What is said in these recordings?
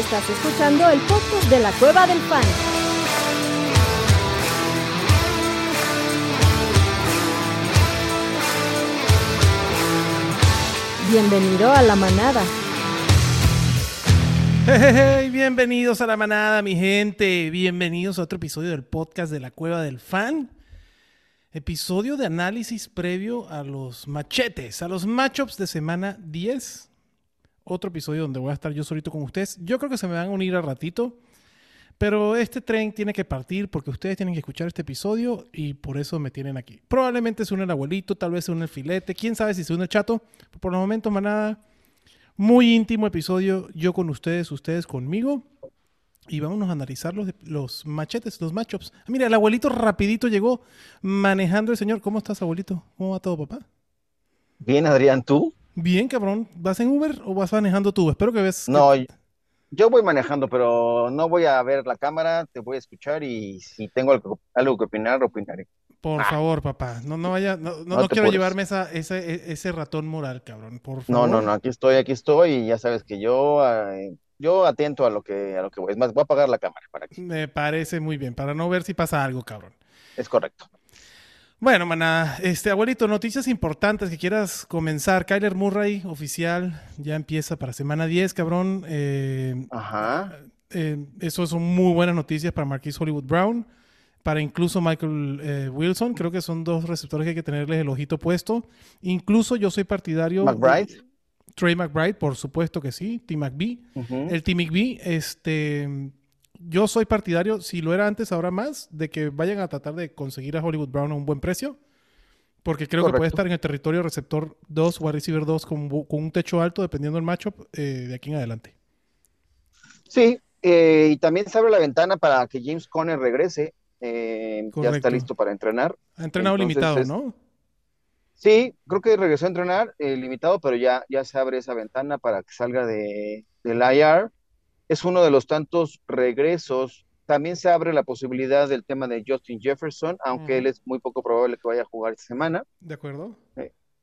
Estás escuchando el podcast de la Cueva del Fan. Bienvenido a la manada. Hey, bienvenidos a la manada, mi gente. Bienvenidos a otro episodio del podcast de la Cueva del Fan. Episodio de análisis previo a los machetes, a los matchups de semana 10. Otro episodio donde voy a estar yo solito con ustedes. Yo creo que se me van a unir al ratito. Pero este tren tiene que partir porque ustedes tienen que escuchar este episodio y por eso me tienen aquí. Probablemente se une el abuelito, tal vez se une el filete, quién sabe si se une el chato. Por el momento, manada, muy íntimo episodio, yo con ustedes, ustedes conmigo. Y vámonos a analizar los, los machetes, los matchups. Ah, mira, el abuelito rapidito llegó manejando el señor. ¿Cómo estás, abuelito? ¿Cómo va todo, papá? Bien, Adrián, ¿tú? Bien, cabrón. ¿Vas en Uber o vas manejando tú? Espero que ves. No, yo voy manejando, pero no voy a ver la cámara, te voy a escuchar y si tengo algo, algo que opinar, opinaré. Por Ah. favor, papá. No, no vaya, no, no, No no quiero llevarme esa, ese, e- ese ratón moral, cabrón. Por No, favor. no, no, aquí estoy, aquí estoy y ya sabes que yo, eh, yo atento a lo que, a lo que voy. Es más, voy a apagar la cámara para que Me parece muy bien, para no ver si pasa algo, cabrón. es correcto. Bueno, maná, este abuelito, noticias importantes que quieras comenzar. Kyler Murray, oficial, ya empieza para semana 10, cabrón. Eh, Ajá. eh, eso son muy buenas noticias para Marquise Hollywood Brown, para incluso Michael eh, Wilson. Creo que son dos receptores que hay que tenerles el ojito puesto. Incluso yo soy partidario. de- McBride. Trey McBride, por supuesto que sí. T. McBee. El Team McBee, este, yo soy partidario, si lo era antes, ahora más, de que vayan a tratar de conseguir a Hollywood Brown a un buen precio. Porque creo que puede estar en el territorio receptor 2, wide receiver 2, con, con un techo alto, dependiendo del matchup, eh, de aquí en adelante. Sí, eh, y también se abre la ventana para que James Conner regrese. eh, ya está listo para entrenar. Ha entrenado Entonces, limitado, es- ¿no? Sí, creo que regresó a entrenar limitado, pero ya, ya se abre esa ventana para que salga de, del IR. Es uno de los tantos regresos. También se abre la posibilidad del tema de Justin Jefferson, aunque él es muy poco probable que vaya a jugar esta semana. De acuerdo.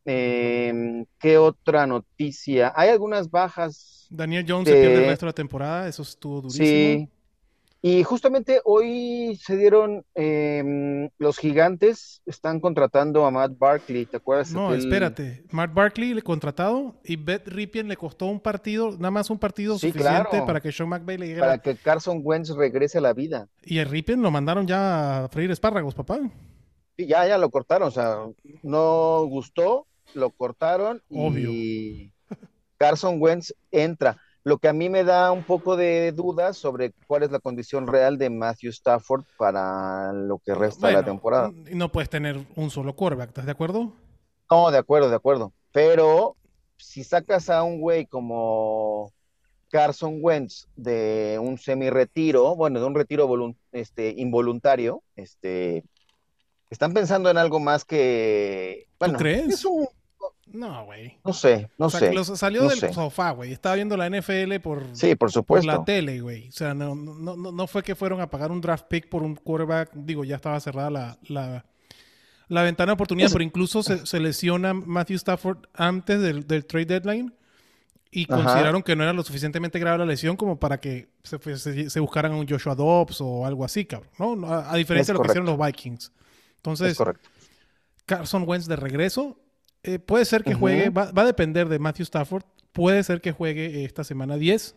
Eh, ¿qué otra noticia? Hay algunas bajas. Daniel Jones se de- pierde el resto de la temporada, eso estuvo durísimo. Sí. Y justamente hoy se dieron eh, los gigantes, están contratando a Matt Barkley, ¿te acuerdas? No, espérate. Mark Barkley le contratado y Beth Ripien le costó un partido, nada más un partido Sí, suficiente claro. para que Sean McVay le Para llegara. que Carson Wentz regrese a la vida. Y el Ripien lo mandaron ya a freír espárragos, papá. Sí, ya, ya lo cortaron, o sea, no gustó, lo cortaron Obvio. y Carson Wentz entra. Lo que a mí me da un poco de dudas sobre cuál es la condición real de Matthew Stafford para lo que resta de la temporada. n- No puedes tener un solo quarterback, ¿estás de acuerdo? No, de acuerdo, de acuerdo. Pero si sacas a un güey como Carson Wentz de un semi-retiro, bueno, de un retiro este, involuntario, este, están pensando en algo más que, bueno, crees? es un, No, güey. no sé, no O sea, sé. los- salió no del sé. sofá, güey. Estaba viendo la NFL por, Sí, por por supuesto. la tele, güey. O sea, no, no, no, fue que fueron a pagar un draft pick por un quarterback. Digo, ya estaba cerrada la, la, la ventana de oportunidad, Es- pero incluso se, se lesiona Matthew Stafford antes del, del trade deadline y Ajá. consideraron que no era lo suficientemente grave la lesión como para que se, fue- se, se buscaran un Joshua Dobbs o algo así, cabrón. ¿no? A, a diferencia Es de lo que hicieron los Vikings. Entonces, Es correcto. Carson Wentz de regreso. Eh, puede ser que juegue, va, va a depender de Matthew Stafford. Puede ser que juegue esta semana 10.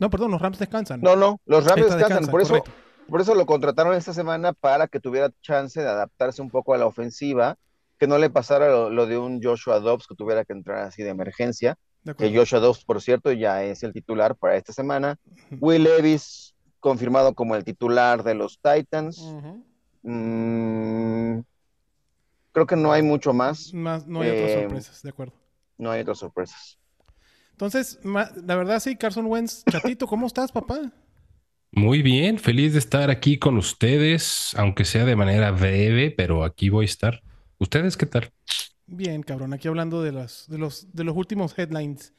No, perdón, los Rams descansan. No, no, los Rams descansan, descansa, por eso, por eso lo contrataron esta semana para que tuviera chance de adaptarse un poco a la ofensiva, que no le pasara lo, lo de un Joshua Dobbs que tuviera que entrar así de emergencia. De que. Joshua Dobbs, por cierto, ya es el titular para esta semana. Will Levis, confirmado como el titular de los Titans. Mm, creo que no hay mucho más, Más, no hay otras Eh, sorpresas, de acuerdo. no hay otras sorpresas. Entonces, la verdad sí, Carson Wentz, chatito, ¿cómo estás, papá? Muy bien, feliz de estar aquí con ustedes, aunque sea de manera breve, pero aquí voy a estar. ¿Ustedes qué tal? Bien, cabrón, aquí hablando de los, de los, de los últimos headlines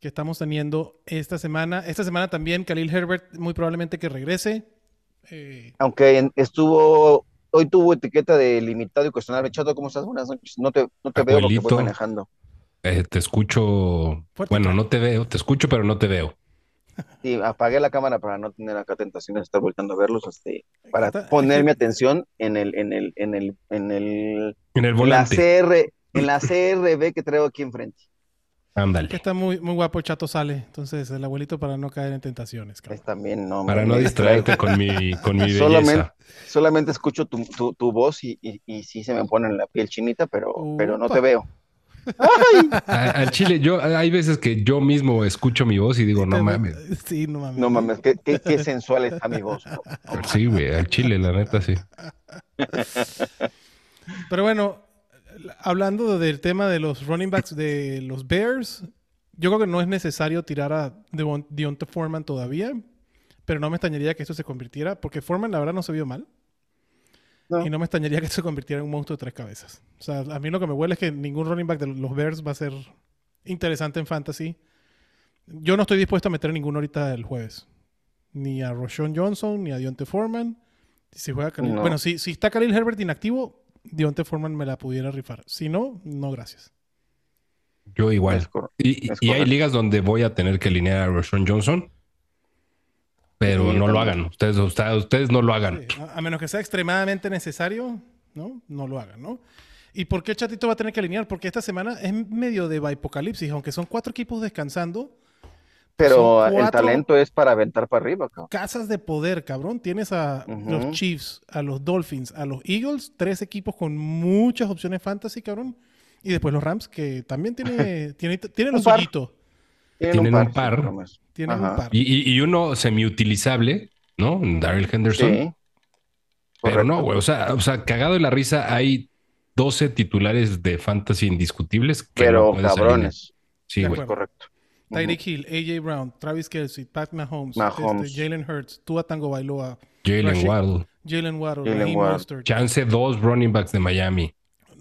que estamos teniendo esta semana. Esta semana también Khalil Herbert muy probablemente que regrese. Eh, Aunque en- estuvo, hoy tuvo etiqueta de limitado y cuestionable. Chato, ¿cómo estás? Buenas noches. No te, no te veo porque voy Abuelito. manejando. Eh, te escucho. Fuerte, bueno, no te veo, te escucho, pero no te veo. Sí, apagué la cámara para no tener acá tentaciones de estar volviendo a verlos, este, para Está- poner mi atención en el, en el, en el, en el, En el en la volante. CR, en la CRB que traigo aquí enfrente. Que Ándale. está muy, muy guapo el chato sale. Entonces, el abuelito para no caer en tentaciones. cabrón. También, no, Para no distraerte con mi, con mi Solamente, belleza. solamente escucho tu, tu, tu voz y, y, y sí se me pone la piel chinita, pero, pero no te veo. A- Al chile, yo hay veces que yo mismo escucho mi voz y digo, no mames. Sí, no mames. No mames, qué, qué, qué sensual está mi voz. ¿no? Sí, güey, al chile, la neta, sí. Pero bueno, hablando del tema de los running backs de los Bears, yo creo que no es necesario tirar a Deontay Foreman todavía, pero no me extrañaría que esto se convirtiera, porque Foreman la verdad no se vio mal, No. y no me extrañaría que esto se convirtiera en un monstruo de tres cabezas. O sea, a mí lo que me huele es que ningún running back de los Bears va a ser interesante en fantasy. Yo no estoy dispuesto a meter ninguno ahorita el jueves. Ni a Roshan Johnson, ni a Deontay Foreman. Si juega Khalil- No. Bueno, si, si está Khalil Herbert inactivo, Deontay Foreman me la pudiera rifar. Si no, no gracias. Yo igual. Y, hay ligas donde voy a tener que alinear a Roshan Johnson, pero Sí, no lo hagan. Ustedes, ustedes, ustedes no lo hagan. Sí, a, a menos que sea extremadamente necesario, ¿no? No lo hagan, ¿no? ¿Y por qué Chatito va a tener que alinear? Porque esta semana es medio de apocalipsis, aunque son cuatro equipos descansando. Pero el talento es para aventar para arriba, cabrón. Casas de poder, cabrón. Tienes a los Chiefs, a los Dolphins, a los Eagles, tres equipos con muchas opciones fantasy, cabrón. Y después los Rams, que también tiene, tiene, tiene lo Un par. suyito. Tienen un par. menos. Tienen Ajá. un par. Y, y- uno semi-utilizable, ¿no? Daryl Henderson. Sí. Pero no, güey. O sea, o sea, cagado de la risa, hay 12 titulares de fantasy indiscutibles que Pero no cabrones. Sí, güey. Correcto. Tyreek Hill, AJ Brown, Travis Kelsey, Pat Mahomes, Mahomes. este, Jalen Hurts, Tua Tango Bailoa, Jalen Waddle. Jalen Waddle, Jalen Waddle. Mostert. Chance dos running backs de Miami.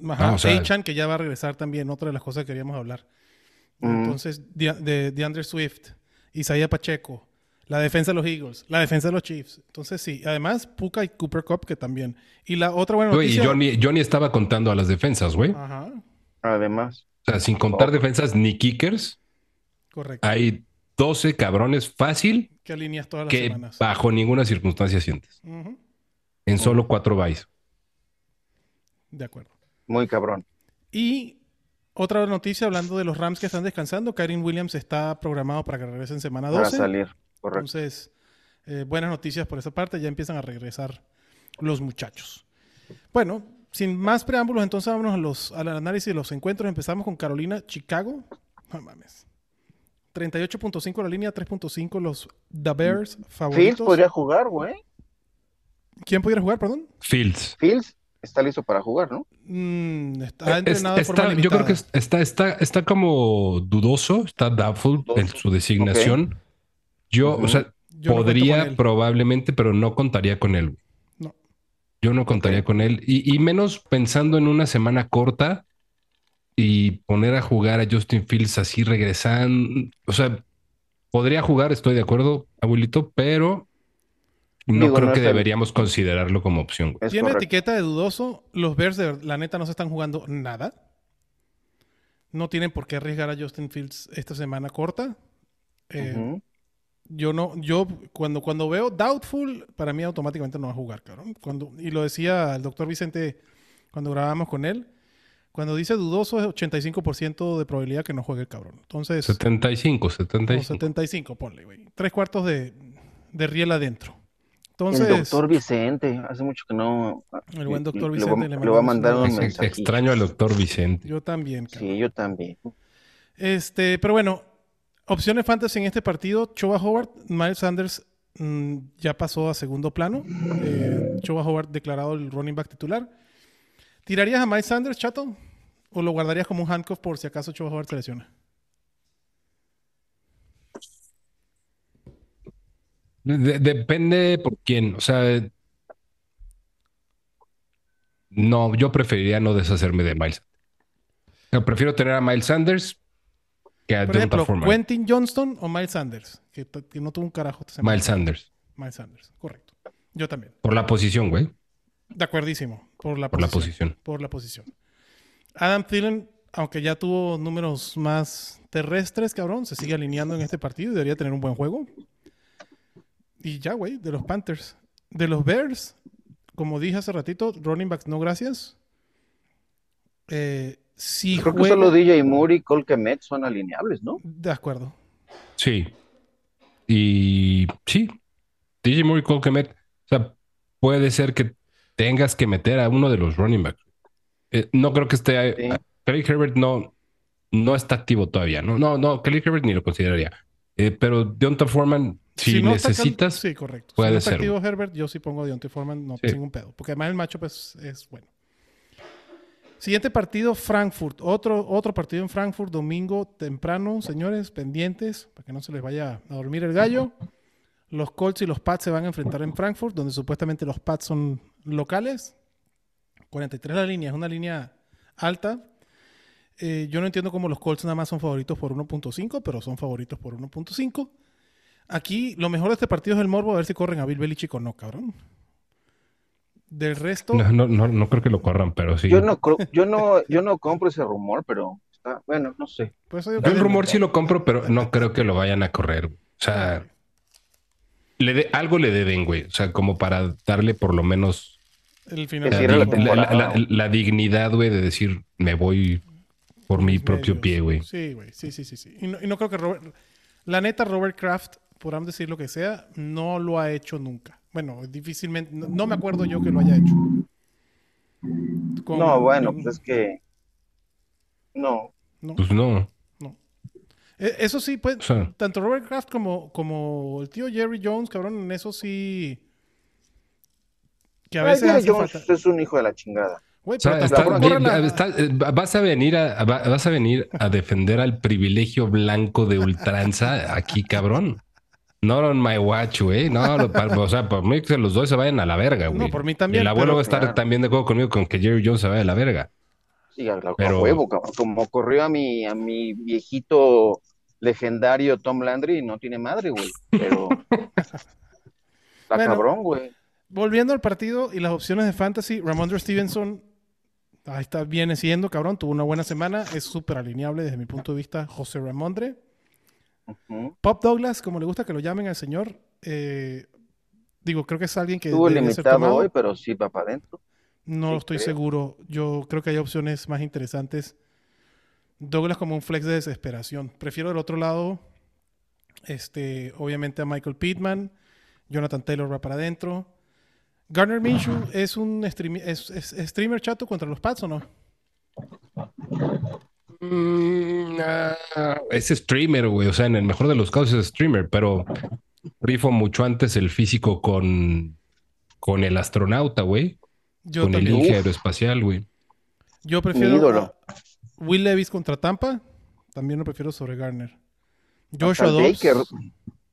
Ajá, Ah, o sea- Achan, que ya va a regresar también, otra de las cosas que queríamos hablar. Mm. Entonces, de, de, DeAndre Swift, Isaiah Pacheco, la defensa de los Eagles, la defensa de los Chiefs. Entonces, sí, además, Puka y Cooper Cup, que también. Y la otra buena Güey, y noticia. Johnny, Johnny estaba contando a las defensas, güey. Ajá, Además. O sea, sin contar Oh. defensas ni kickers, correcto. hay 12 cabrones fácil que alineas todas las que semanas. bajo ninguna circunstancia sientes. En solo cuatro byes. De acuerdo. Muy cabrón. Y otra noticia, hablando de los Rams que están descansando, Kyren Williams está programado para que regrese en semana Para 12. salir. Correcto. Entonces, eh, buenas noticias por esa parte, ya empiezan a regresar los muchachos. Bueno, sin más preámbulos, entonces vámonos a los, al análisis de los encuentros. Empezamos con Carolina, Chicago. No mames. 38.5 la línea, 3.5 los The Bears Fields favoritos. podría jugar, güey. ¿Quién pudiera jugar, perdón? Fields. Fields está listo para jugar, ¿no? Mm, está Es- entrenado de forma está- yo creo que está, está, está como dudoso, está doubtful en su designación. Yo, o sea, Yo podría probablemente, pero no contaría con él. No. Yo no contaría con él. Y, y menos pensando en una semana corta y poner a jugar a Justin Fields así regresando. O sea, podría jugar, estoy de acuerdo, abuelito, pero no Digo, creo no que el- deberíamos considerarlo como opción. güey. Tiene correcto. etiqueta de dudoso. Los Bears, de la neta, no se están jugando nada. No tienen por qué arriesgar a Justin Fields esta semana corta. Eh. Yo no, yo cuando, cuando veo doubtful, para mí automáticamente no va a jugar, cabrón. Cuando, y lo decía el doctor Vicente cuando grabábamos con él. Cuando dice dudoso es 85% de probabilidad que no juegue el cabrón. Entonces, 75, o 75. 75, ponle, güey. Tres cuartos de, de riel adentro. El Entonces, doctor Vicente, hace mucho que no. el buen doctor le voy- Vicente le Le voy a mandar un mensaje. Extraño al doctor Vicente. yo también, cabrón. Sí, yo también. Este, pero bueno, opciones fantasy en este partido. Choba Howard, Miles Sanders mm, ya pasó a segundo plano. Eh, Choba Howard declarado el running back titular. ¿Tirarías a Miles Sanders, chato? ¿O lo guardarías como un handcuff por si acaso Choba Howard se lesiona? De- depende por quién. O sea, no, yo preferiría no deshacerme de Miles. Prefiero tener a Miles Sanders que a Por ejemplo. Quentin Johnston o Miles Sanders, que, que no tuvo un carajo esta. Miles Sanders. Miles Sanders, correcto. Yo también. Por la posición, güey. De acuerdísimo. Por la Por la posición. Por la posición. Adam Thielen aunque ya tuvo números más terrestres, cabrón, se sigue alineando en este partido y debería tener un buen juego. Y ya, güey, de los Panthers. De los Bears, como dije hace ratito, running backs no gracias. Eh, si Creo que solo DJ Moore y Cole Kmet son alineables, ¿no? De acuerdo. Sí. Y sí, DJ Moore y Cole Kmet. O sea, puede ser que tengas que meter a uno de los running backs. Eh, no creo que esté. Sí. Kelly Herbert no, no está activo todavía. No, no, no, Kelly Herbert ni lo consideraría. Eh, pero Deonta Foreman, si, no está cal- necesitas, sí, correcto. puede si no está ser. activo Herbert, yo sí pongo a Deontay Foreman, no Sí. sin un pedo. Porque además el macho pues, es bueno. Siguiente partido, Frankfurt. Otro, otro partido en Frankfurt, domingo temprano, señores, pendientes, para que no se les vaya a dormir el gallo. Los Colts y los Pats se van a enfrentar en Frankfurt, donde supuestamente los Pats son locales. 43 la línea, es una línea alta. Eh, yo no entiendo cómo los Colts nada más son favoritos por 1.5, pero son favoritos por 1.5. Aquí lo mejor de este partido es el morbo, a ver si corren a Bill Belichick o no, cabrón. Del resto, no, no, no, no creo que lo corran, pero sí. Yo no, yo no, yo no compro ese rumor, pero está, bueno, no sé. digo Yo el rumor sí lo compro, pero no creo que lo vayan a correr. O sea, le de- algo le deben, güey. O sea, como para darle por lo menos el final Que la, temporada. dignidad, güey, de decir, me voy por mi propio medios. pie, güey. Sí, güey, sí, sí, sí, sí. Y no, y no creo que Robert, la neta Robert Kraft, podamos decir lo que sea, no lo ha hecho nunca. Bueno, difícilmente, no, no me acuerdo yo que lo haya hecho. Con- No, bueno, pues es que no. no, Pues no. no. Eh, Eso sí, pues, O sea, tanto Robert Kraft como, como el tío Jerry Jones, cabrón, en eso sí. Que a veces Jerry hace Jones falta. es un hijo de la chingada. O sea, está- está- eh, vas a venir a va- vas a venir a defender al privilegio blanco de ultranza aquí, cabrón. Not on my watch, güey. No, lo- o sea, por mí que los dos se vayan a la verga, güey. No, por mí Y también. el abuelo va a estar claro. también de acuerdo conmigo con que Jerry Jones se vaya a la verga. Sí, a, a Pero- huevo, cabrón. Como corrió a mi, a mi viejito legendario Tom Landry, no tiene madre, güey. Pero está Bueno. cabrón, güey. Volviendo al partido y las opciones de fantasy, Ramondre Stevenson, ahí está, viene siendo, cabrón, tuvo una buena semana, es súper alineable desde mi punto de vista, José Ramondre. Pop Douglas, como le gusta que lo llamen al señor, eh, digo, creo que es alguien que Estuvo limitado hoy, pero sí va para adentro. No sí estoy creo. seguro, yo creo que hay opciones más interesantes. Douglas como un flex de desesperación. Prefiero del otro lado, este, obviamente a Michael Pittman, Jonathan Taylor va para adentro. Garner Minshew es un stream- es, es- es streamer chato contra los Pats o no? Mm, ah, es streamer, güey. O sea, en el mejor de los casos es streamer, pero rifo mucho antes el físico con, con el astronauta, güey. Yo Con el también. Inge aeroespacial, güey. Yo prefiero Will Levis contra Tampa, también lo prefiero sobre Garner. Joshua Dobbs, Baker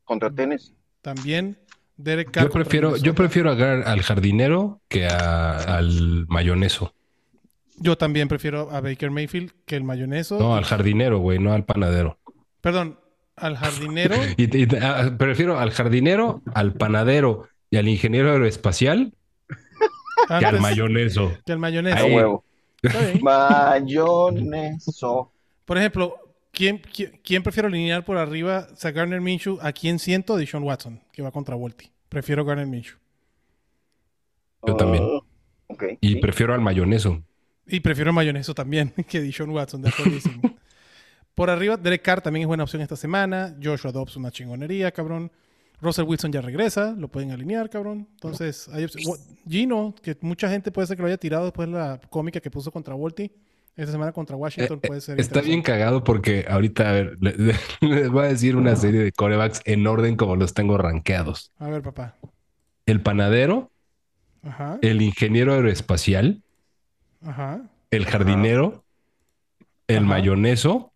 contra tenis. también. Derek Carr Yo prefiero, yo prefiero agarrar al jardinero que a- al mayoneso. Yo también prefiero a Baker Mayfield que el mayoneso. No, al jardinero, güey, no al panadero. Perdón, al jardinero. Y, y- ah, prefiero al jardinero, al panadero y al ingeniero aeroespacial que al mayoneso. que al mayoneso. Ahí. Mayoneso. Por ejemplo, ¿quién, quién, quién prefiero alinear por arriba? O sea, Garner Minshew. ¿A quién siento? A Deshaun Watson, que va contra Volti. Prefiero Garner Minshew. Yo también. Ah, ok. Y sí. prefiero al mayoneso. Y prefiero mayoneso también que Deshaun Watson, de. Por arriba, Derek Carr también es buena opción esta semana. Joshua Dobbs, una chingonería, cabrón. Russell Wilson ya regresa, lo pueden alinear, cabrón. Entonces, hay Gino, que mucha gente puede ser que lo haya tirado después de la cómica que puso contra Volti. Esta semana contra Washington Eh, puede ser. Está bien cagado porque ahorita, a ver, le- le- les voy a decir una serie de corebacks en orden como los tengo rankeados. A ver, papá. El panadero, Ajá, el ingeniero aeroespacial, ajá. el jardinero, el mayoneso.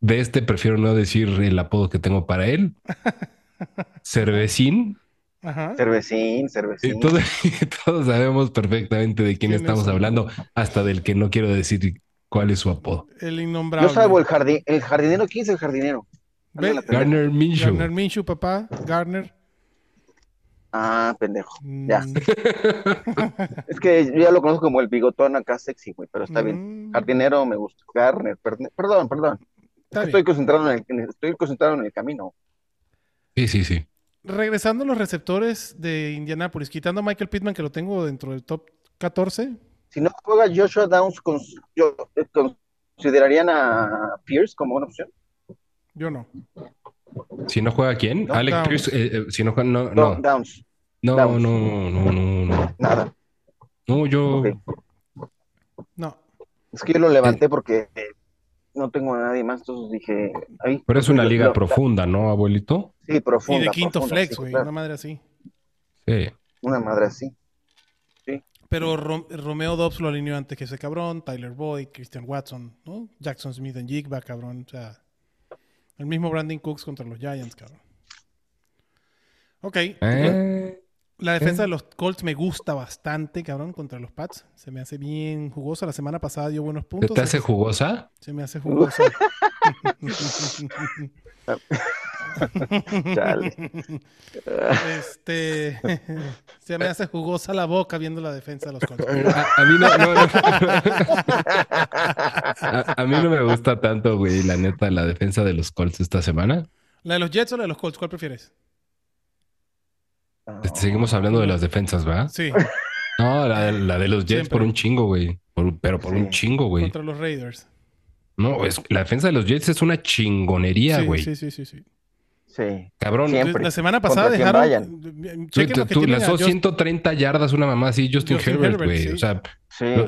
De este prefiero no decir el apodo que tengo para él. Cervecín. Ajá. Cervecín, cervecín. Todos, todos sabemos perfectamente de quién ¿Quiénes estamos hablando, hasta del que no quiero decir cuál es su apodo. El innombrable. Yo salvo el jardín, el jardinero, ¿quién es el jardinero? Garner Minshew. Garner Minshew, papá. Garner. Ah, pendejo. Mm, Ya. Es que yo ya lo conozco como el bigotón acá sexy, güey, pero está bien. mm, Jardinero me gusta. Garner, perdón, perdón, bien. Estoy concentrado en el, en el- estoy concentrado en el camino. Sí, sí, sí. Regresando a los receptores de Indianapolis, quitando a Michael Pittman, que lo tengo dentro del top 14. Si no juega Joshua Downs, eh, ¿considerarían a Pierce como una opción? Yo no. Si no juega quién? No, Alex Downs. Pierce. eh, eh, si no juega, no, No, no. Downs, No, Downs. no, no, no, no. nada. No, yo. No. Es que yo lo levanté porque eh, no tengo a nadie más, entonces dije, ahí. Pero es una lo- liga lo- profunda, ¿no, abuelito? Sí, profunda. y de quinto profunda, flex, sí, güey. claro. Una madre así. Sí. Una madre así. Pero Rom- Romeo Dobbs lo alineó antes que ese cabrón. Tyler Boyd, Christian Watson, ¿no? Jackson Smith en Jigba, cabrón. O sea, el mismo Brandon Cooks contra los Giants, cabrón. Ok. Eh, La defensa de los Colts me gusta bastante, cabrón, contra los Pats. Se me hace bien jugosa. La semana pasada dio buenos ¿Se puntos. te hace jugosa? Se me hace jugosa. Este, se me hace jugosa la boca viendo la defensa de los Colts. A, a mí no, no, no. A, a mí no me gusta tanto, güey, la neta, la defensa de los Colts esta semana. ¿La de los Jets o la de los Colts? ¿Cuál prefieres? Este, seguimos hablando de las defensas, ¿verdad? Sí, No, la, de- la de los Jets Siempre. por un chingo, güey. Por- pero por Sí. un chingo, güey. contra los Raiders. No, es, la defensa de los Jets es una chingonería, Sí, güey. sí, sí, sí, sí. Sí. Cabrón, Siempre. La semana pasada dejaron. tú, tú lanzó Just- 130 yardas, una mamá así, Justin, Justin Herbert, güey. sí. O sea,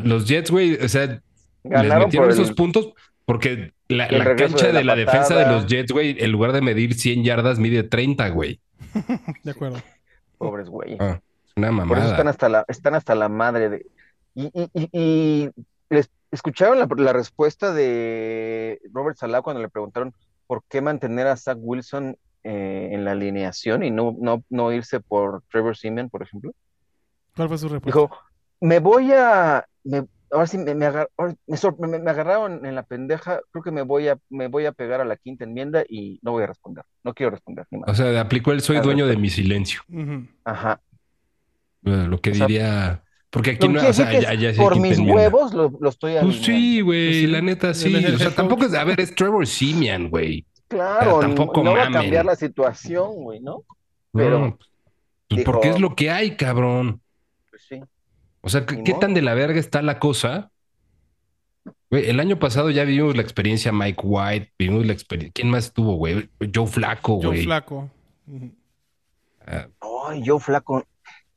los Jets, güey, o sea, les Ganaron metieron por el- esos puntos porque la, la cancha de de la la, defensa de los Jets, güey, en lugar de medir 100 yardas, mide 30, güey. De acuerdo. Pobres güey. Ah, Por eso están hasta la, están hasta la madre de. Y, y, y, y les escucharon la, la respuesta de Robert Salah cuando le preguntaron por qué mantener a Zach Wilson eh, en la alineación y no, no, no irse por Trevor Simeon, por ejemplo. ¿Cuál fue su respuesta? Dijo, me voy a, me- ahora sí me, me, agar- ahora me sor- me- me agarraron en la pendeja, creo que me voy a, me voy a pegar a la quinta enmienda y no voy a responder, no quiero responder ni más. O sea, aplicó el soy dueño de mi silencio. Ajá. Lo que O sea, diría. Porque aquí no, o sea, es ya sé por mis enmienda. huevos lo, lo estoy Pues alineando. sí, güey, Pues sí. la neta sí. El- el O sea, tampoco es, a ver, es Trevor Simeon, güey. Claro, tampoco no va a cambiar la situación, güey, ¿no? Pero, No, pues dijo- porque es lo que hay, cabrón. Pues sí. O sea, ¿qué, tan de la verga está la cosa? Güey, el año pasado ya vimos la experiencia Mike White, vimos la experiencia. ¿Quién más estuvo, güey? Joe Flaco, Joe güey. Flaco. Ujú. Ah, Ay, yo flaco.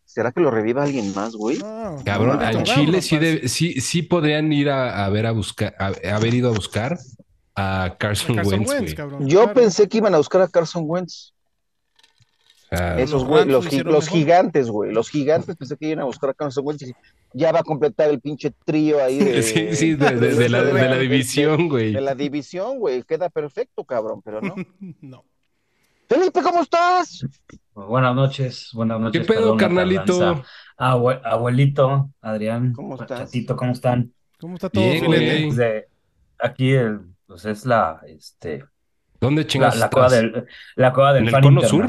¿Será que lo reviva alguien más, güey? No, cabrón, no, al no, Chile sí, de- sí, sí podrían ir a, a ver a buscar, a, haber ido a buscar a Carson, Carson Wentz, Wentz, güey. cabrón. Yo claro. pensé que iban a buscar a Carson Wentz. Sea, Esos güey, los, gi- los gigantes, güey. Los gigantes pensé que iban a buscar a Carson Wentz y ya va a completar el pinche trío ahí de, sí, sí, de, de- de la, de la división, güey. de la división, güey. Queda perfecto, cabrón, pero no. No. Felipe, ¿cómo estás? Buenas noches, buenas noches. pedo, perdón la carnalito? Abue- abuelito, Adrián, ¿Cómo estás? Chatito, ¿cómo están? ¿Cómo está todo, Bien, filete? güey. Pues de- aquí el, pues es la, este, ¿Dónde la, chingas la estás? cueva del, la cueva del ¿En el cono sur?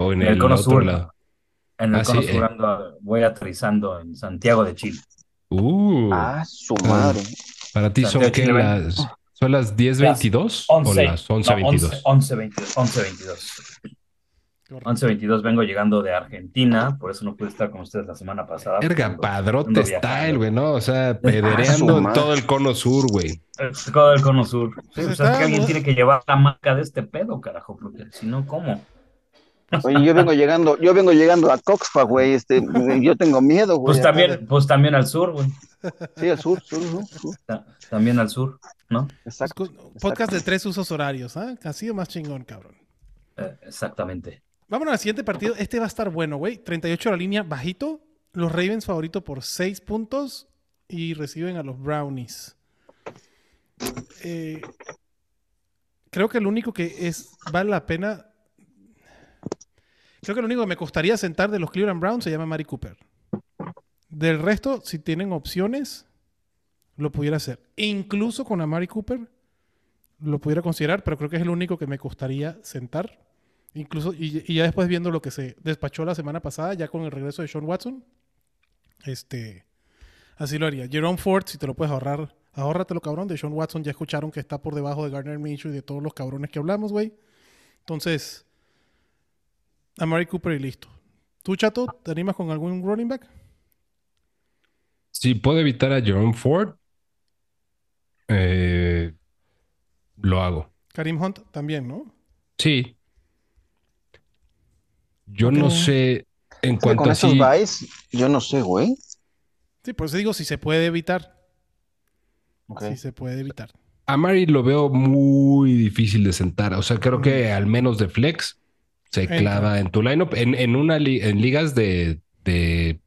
Internacional. ¿O en en el, el cono otro sur. lado? En el Ah, cono sí, sur eh. ando- voy aterrizando en Santiago de Chile. Uh, Ah, su madre. para ti son Santiago Chile, las son las 10:22 o 11, las no, 11:22. 11, 22, 11, 22. Correcto. 11, 22 vengo llegando de Argentina, por eso no pude estar con ustedes la semana pasada. Verga, Ando- padrote style, güey, ¿no? O sea, pedereando en todo el cono sur, güey. Todo el cono sur. Sí, Pues o sea, que alguien ¿no? tiene que llevar la marca de este pedo, carajo, porque si no, ¿cómo? Oye, yo vengo llegando, yo vengo llegando a Coxpa, güey. Este, yo tengo miedo, güey. Pues también, pues también al sur, güey. Sí, al sur, sur, sur, sur. Ta- También al sur, ¿no? Exacto. Pues, Podcast de tres usos horarios, ¿ah? Así de más chingón, cabrón. Eh, exactamente. Vámonos al siguiente partido. Este va a estar bueno, güey. 38 la línea, bajito. Los Ravens favorito por 6 puntos y reciben a los Brownies. Eh, creo que lo único que es vale la pena. Creo que lo único que me costaría sentar de los Cleveland Browns se llama Mari Cooper. Del resto, si tienen opciones, lo pudiera hacer. E incluso con Amari Cooper, lo pudiera considerar, pero creo que es el único que me costaría sentar. Incluso, y, y ya después viendo lo que se despachó la semana pasada, ya con el regreso de Sean Watson, este, así lo haría. Jerome Ford, si te lo puedes ahorrar, ahórratelo, cabrón. De Sean Watson ya escucharon que está por debajo de Gardner Minshew y de todos los cabrones que hablamos, güey. Entonces, a Mary Cooper y listo. ¿Tú, Chato, te animas con algún running back? Si puedo evitar a Jerome Ford, eh, lo hago. Karim Hunt también, ¿no? Sí. Yo no sé en cuanto con a esos sí. buys, yo no sé, güey. Sí, por eso digo si se puede evitar. Si se puede evitar. A Mari lo veo muy difícil de sentar. O sea, creo que al menos de flex se Entra. clava en tu lineup. En, en una li- en ligas de, de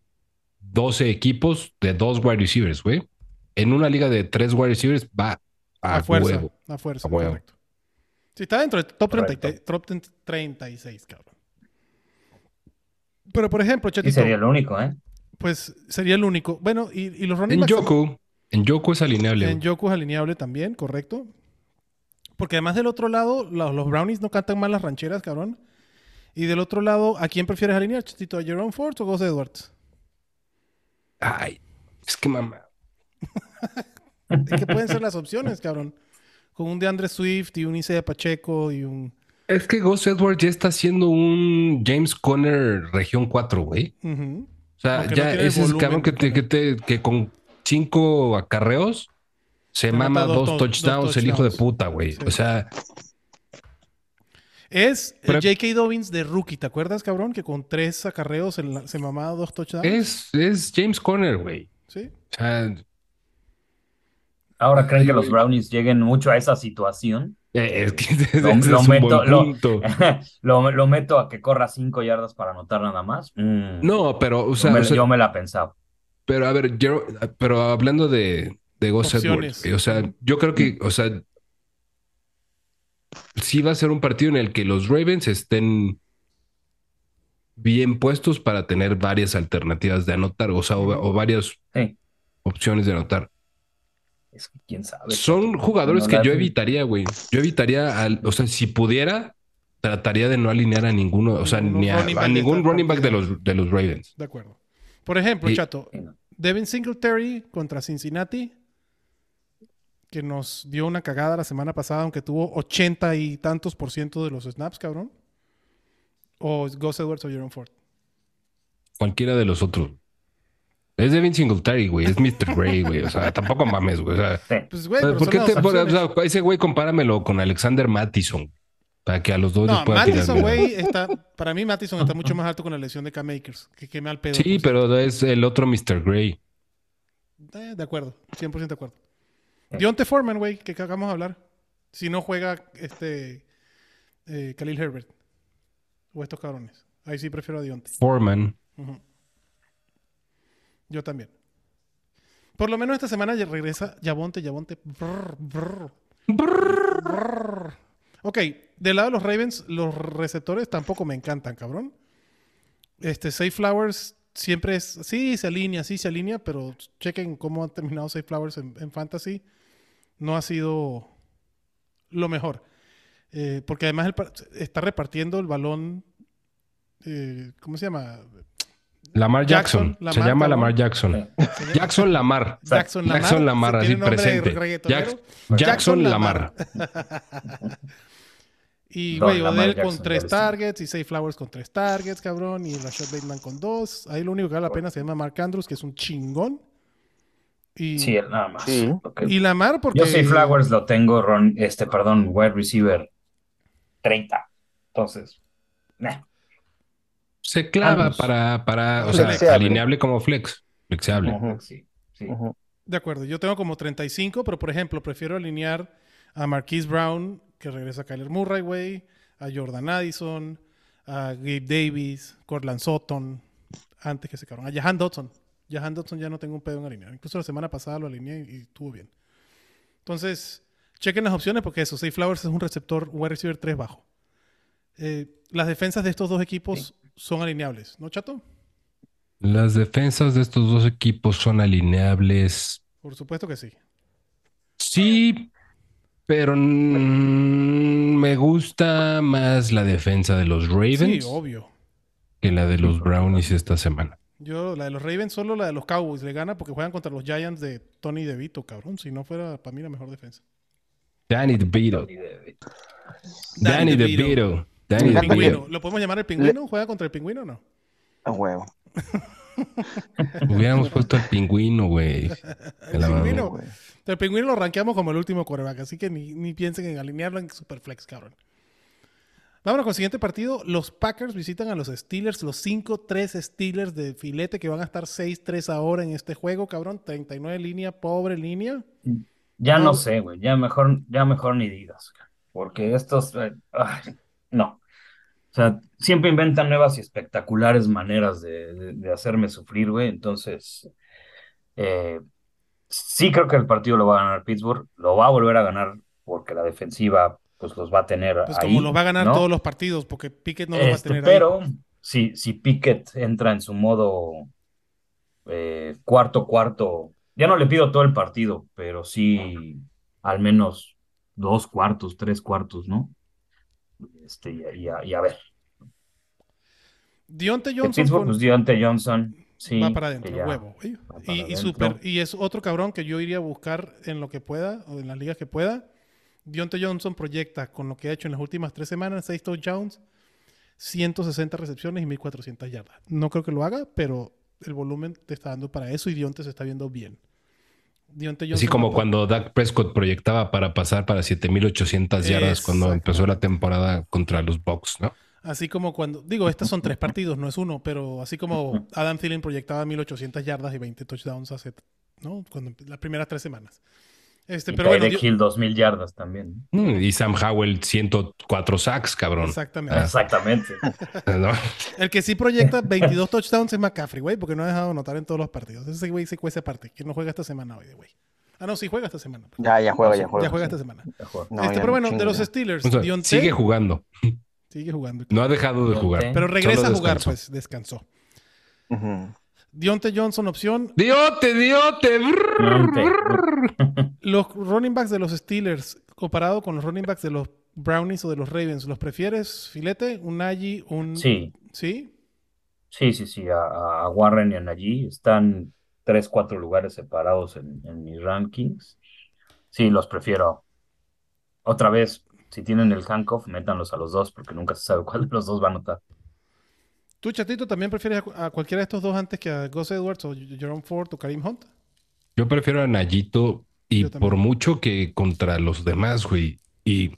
12 equipos de dos wide receivers, güey. En una liga de tres wide receivers va a, A, fuerza. huevo. A fuerza, A huevo. correcto. Si está dentro del top, 30 Correcto. top 36, cabrón. Pero, por ejemplo, Y Chatito, sería lo único, ¿eh? pues sería el único. Bueno, y, y los running En Yoku, en Yoku es alineable. En Yoku es alineable también, correcto. Porque además del otro lado, los, los Brownies no cantan mal las rancheras, cabrón. Y del otro lado, ¿a quién prefieres alinear, Chatito? ¿A Jerome Ford o Gus Edwards? Ay, es que mamá. Es que pueden ser las opciones, cabrón. Con un DeAndre Swift y un Isaiah Pacheco y un... Es que Gus Edwards ya está haciendo un James Conner región 4, güey. O sea, Aunque ya ese es el cabrón que, de te- que, te- que con cinco acarreos se mama dos dos, to- touchdowns, dos el hijo de puta, güey. Sí. O sea, Es el Pero- J.K. Dobbins de rookie, ¿te acuerdas, cabrón? Que con tres acarreos en la- se mamaba dos touchdowns. es, es James Conner, güey. Sí. Ahora creen que los. Brownies lleguen mucho a esa situación. eh, es que ese Lo- es lo un meto- lo- lo, a que corra cinco yardas para anotar nada más. Mm. No, pero, o sea, yo, me, o sea, yo me la pensaba. pero a ver, yo- pero hablando de, de Opciones. Edwards, o sea, yo creo que, o sea, sí va a ser un partido en el que los Ravens estén bien puestos para tener varias alternativas de anotar, o sea, o, o varias Sí. opciones de anotar. Es que quién sabe. Son jugadores No que yo evitaría, güey. Yo evitaría, al, o sea, si pudiera, trataría de no alinear a ninguno, o sea, ni a, ningún running back de los, de los Ravens. De acuerdo. Por ejemplo, Y- Chato. Devin Singletary contra Cincinnati, que nos dio una cagada la semana pasada, aunque tuvo ochenta y tantos por ciento de los snaps, cabrón. O Gus Edwards o Jerome Ford. Cualquiera de los otros. Es Devin Singletary, güey. Es Mr. Gray, güey. O sea, tampoco mames, güey. O sea. Pues, güey, ¿por qué te, por- o sea, ese güey compáramelo con Alexander Mattison? Para que a los dos les No, pueda tirar. Mattison, güey, está. Para mí, Mattison está mucho más alto con la lesión de Cam Akers. Que queme al pedo. Sí, pues. pero es el otro Mr. Gray. Eh, de acuerdo, 100% de acuerdo. Dionte Foreman, güey, que acabamos de hablar. Si no juega este eh, Khalil Herbert. O estos cabrones. Ahí sí prefiero a Dionte. Foreman. Yo también. Por lo menos esta semana ya regresa Yabonte, Yabonte. Brr, brr, brr. Ok, del lado de los Ravens, los receptores tampoco me encantan, cabrón. Este, Safe Flowers siempre es. Sí, se alinea, sí se alinea, pero chequen cómo han terminado Safe Flowers en, en Fantasy. No ha sido lo mejor. Eh, porque además está repartiendo el balón. eh, ¿Cómo se llama? Lamar Jackson, Jackson. Se llama. Lamar Jackson. Jackson Lamar. Jackson Lamar. Jackson Lamar, así presente. Jackson Lamar. Y, güey, Lamar Odell con Jackson, tres targets y Safe Flowers con tres targets, cabrón. Y Rashad Bateman con dos. Ahí lo único que vale la pena se llama Mark Andrews, que es un chingón. Y, Sí, él nada más. Sí. Ok. y Lamar porque... Yo sí, Flowers lo tengo, Ron, este, perdón, wide receiver 30. Entonces, nah. Se clava Ambos. para, para, o sea, alineable como flex. Flexible. Sí, sí. De acuerdo, yo tengo como 35, pero por ejemplo, prefiero alinear a Marquise Brown, que regresa a Kyler Murray, güey, a Jordan Addison, a Gabe Davis, Cortland Sutton, antes que se cabrón, a Jahan Dodson. Dodson ya no tengo un pedo en alinear. Incluso la semana pasada lo alineé y, y estuvo bien. Entonces, chequen las opciones porque eso, Safe Flowers es un receptor, un wide receiver 3 bajo. Eh, las defensas de estos dos equipos son alineables, ¿no, chato? Las defensas de estos dos equipos son alineables. Por supuesto que sí. Sí, pero me gusta más la defensa de los Sí, Ravens obvio. que la de los Brownies esta semana. Yo, la de los Ravens, solo la de los Cowboys le gana porque juegan contra los Giants de Tony DeVito, cabrón. Si no fuera para mí la mejor defensa. Danny DeVito. Tony DeVito. Danny DeVito. DeVito. Danny que- pingüino. DeVito. ¿Lo podemos llamar el pingüino? ¿Juega contra el pingüino o no? A huevo. Hubiéramos puesto al pingüino, güey. El pingüino. güey. El pingüino lo rankeamos como el último coreback, así que ni, ni piensen en alinearlo en Superflex, cabrón. Vámonos con el siguiente partido. Los Packers visitan a los Steelers, los 5-3 Steelers de filete que van a estar 6-3 ahora en este juego, cabrón. 39 línea, pobre línea. Ya No. no sé, güey. Ya mejor, ya mejor ni digas. Porque estos. eh, ay, no. O sea, siempre inventan nuevas y espectaculares maneras de, de- de hacerme sufrir, güey. Entonces, eh, sí creo que el partido lo va a ganar Pittsburgh. Lo va a volver a ganar porque la defensiva, pues los va a tener Pues ahí, como los va a ganar ¿no? todos los partidos, porque Pickett no los va a Este, tener ahí. pero si, si Pickett entra en su modo eh, cuarto, cuarto, ya no le pido todo el partido, pero sí al menos dos cuartos, tres cuartos, ¿no? Este, y, a- y a, y a ver. Deontay Que Johnson Pittsburgh, pues Deontay Johnson, sí, va para adentro, ya huevo. güey. va para Y, y, adentro. super, y es otro cabrón que yo iría a buscar en lo que pueda, o en las ligas que pueda. Deontay Johnson proyecta con lo que ha hecho en las últimas tres semanas, 6 touchdowns, 160 recepciones y 1400 yardas. No creo que lo haga, pero el volumen te está dando para eso y Deontay se está viendo bien. Deontay Así como cuando Dak Prescott proyectaba para pasar para 7800 yardas cuando empezó la temporada contra los Bucks, ¿no? Así como cuando, digo, estos son tres partidos, no es uno, pero así como Adam Thielen proyectaba 1800 yardas y 20 touchdowns hace, ¿no? Cuando, las primeras tres semanas. Este, Y pero bueno, Hill, 2000 yardas también. Mm, Y Sam Howell 104 sacks, cabrón. exactamente. Ah. Exactamente. ¿No? El que sí proyecta 22 touchdowns es McCaffrey, güey, porque no ha dejado anotar en todos los partidos. Ese güey se cuece aparte, que no juega esta semana hoy, güey. Ah, no, sí juega esta semana. Ya, ya juega, ya juega. ya juega sí. esta semana. No, este, ya pero no bueno, de los. Steelers, O sea, Dionte sigue jugando. sigue jugando. No ha dejado de jugar. Pero regresa Solo a jugar, descansó. pues descansó. Ujú. Dionte Johnson, opción. Diote, diote. Dionte. Los running backs de los Steelers, comparado con los running backs de los Brownies o de los Ravens, ¿los prefieres, Filete? ¿Un Nagy? ¿Un. Sí, ¿Sí? Sí, sí, sí, a, a Warren y a Najee están tres, cuatro lugares separados en, en mis rankings. Sí, los prefiero. Otra vez, si tienen el handcuff, métanlos a los dos, porque nunca se sabe cuál de los dos va a anotar. ¿Tú, Chatito, también prefieres a, a cualquiera de estos dos antes que a Gus Edwards o Jerome Ford o Karim Hunt? Yo prefiero a Nayito y por mucho que contra los demás, güey. Y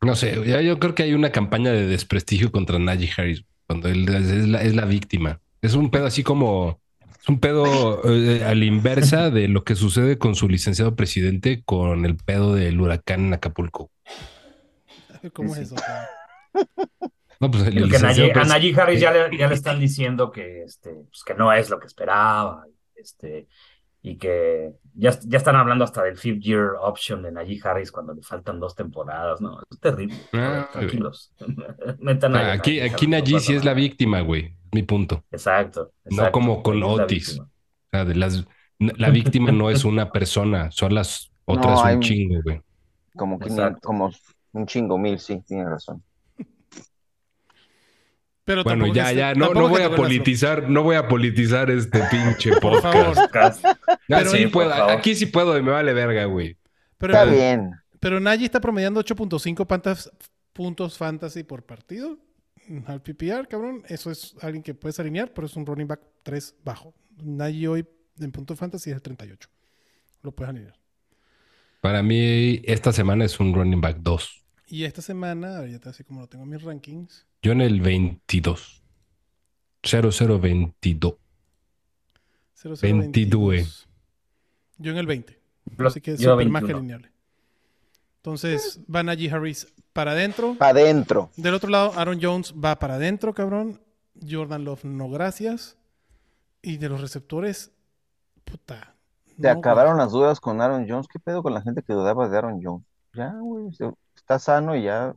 no sé, ya yo creo que hay una campaña de desprestigio contra Najee Harris cuando él es, es la, es la víctima. Es un pedo así como es un pedo eh, a la inversa de lo que sucede con su licenciado presidente con el pedo del huracán en Acapulco. ¿Cómo es eso? No, pues el licenciado Najee- a Najee Harris ya le, ya le están diciendo que, este, pues, que no es lo que esperaba. Este, y que ya, ya están hablando hasta del fifth year option de Najee Harris cuando le faltan dos temporadas. No, es terrible. Ah, tranquilos. Metan a Ah, aquí, aquí Najee sí es la víctima, güey. Mi punto. Exacto, No como con la Otis. víctima. O sea, de las, la víctima no es una persona, son las otras No, un hay- chingo, güey. Como, 500 Exacto. como un chingo mil, sí, tiene razón. Pero Bueno, ya, que- ya, no, no voy a politizar, no voy a politizar este pinche Por favor. podcast. Pero- sí puedo, favor. aquí sí puedo y me vale verga, güey. Pero, Está bien. pero Nagy está promediando 8.5 pantas- puntos fantasy por partido. Al PPR, cabrón. Eso es alguien que puedes alinear, pero es un running back 3 bajo. Nagy hoy en puntos fantasy es el 38. Lo puedes alinear. Para mí, esta semana es un running back 2. Y esta semana, ahorita así como lo tengo en mis rankings, Yo en el 22. 0022. 0022. Yo en el 20. Lo- Así que es súper más que 21. alineable. Entonces, va Najee Harris para adentro. Para adentro. Del otro lado, Aaron Jones va para adentro, cabrón. Jordan Love, no gracias. Y de los receptores, puta. Se no, acabaron las dudas con Aaron Jones. ¿Qué pedo con la gente que dudaba de Aaron Jones? Ya, güey, se- está sano y ya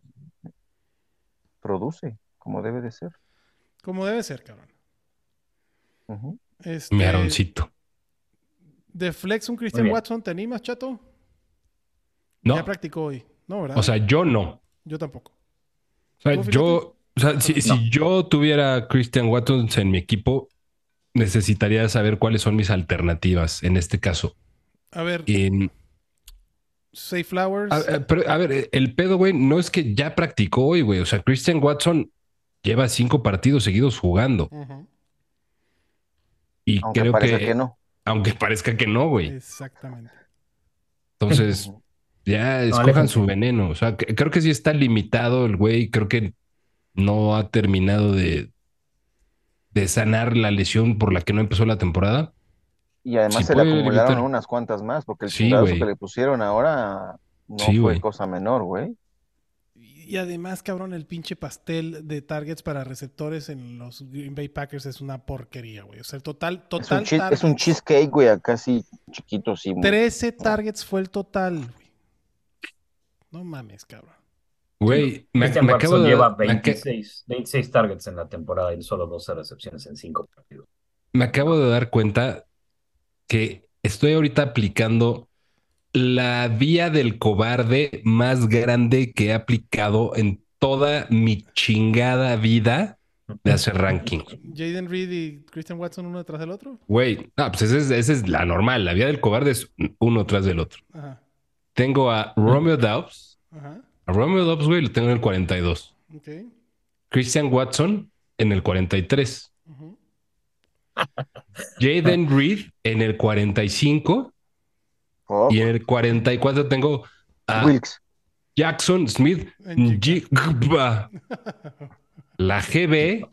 produce como debe de ser. Como debe ser, cabrón. Ujú. Este, Mi Aaroncito. De Flex, un Christian. Watson, ¿te animas, chato? No. Ya practicó hoy. No, ¿verdad? O sea, yo no. yo tampoco. O sea, ¿Tú, yo, o sea, si, No. si yo tuviera Christian Watson en mi equipo, necesitaría saber cuáles son mis alternativas en este caso. A ver, En- Safe Flowers. a, a- pero, a ver, el pedo, güey, no es que ya practicó hoy, güey. O sea, Christian Watson lleva cinco partidos seguidos jugando. Y Aunque creo parezca que, que no. aunque parezca que no, güey. Exactamente. Entonces, ya escojan su veneno. O sea, que- creo que sí está limitado el güey. Creo que no ha terminado de, de sanar la lesión por la que no empezó la temporada. Y además Sí se le acumularon unas cuantas más, porque el Sí, que le pusieron ahora no Sí, fue cosa menor, güey. Y además, cabrón, el pinche pastel de targets para receptores en los Green Bay Packers es una porquería, güey. O sea, el total, Es un, total es un cheesecake, güey, acá sí chiquito, sí. muy- 13 targets fue el total, güey. No mames, cabrón. Güey, me, acabo de lleva me aca- 26, 26 targets en la temporada y solo 12 recepciones en 5 partidos. me acabo de dar cuenta que estoy ahorita aplicando la vía del cobarde más grande que he aplicado en toda mi chingada vida de hacer rankings. Jaden Reed y Christian Watson uno detrás del otro. Güey, no, pues esa es, esa es la normal. La vía del cobarde es uno tras del otro. Ajá, Tengo a Romeo Dobbs. ajá, A Romeo Dobbs, güey, lo tengo en el 42. ok. Christian Watson en el 43. ujú. Jaden Reed en el 45. Oh, Y en el 44 tengo a Wilkes. Jackson Smith. La GB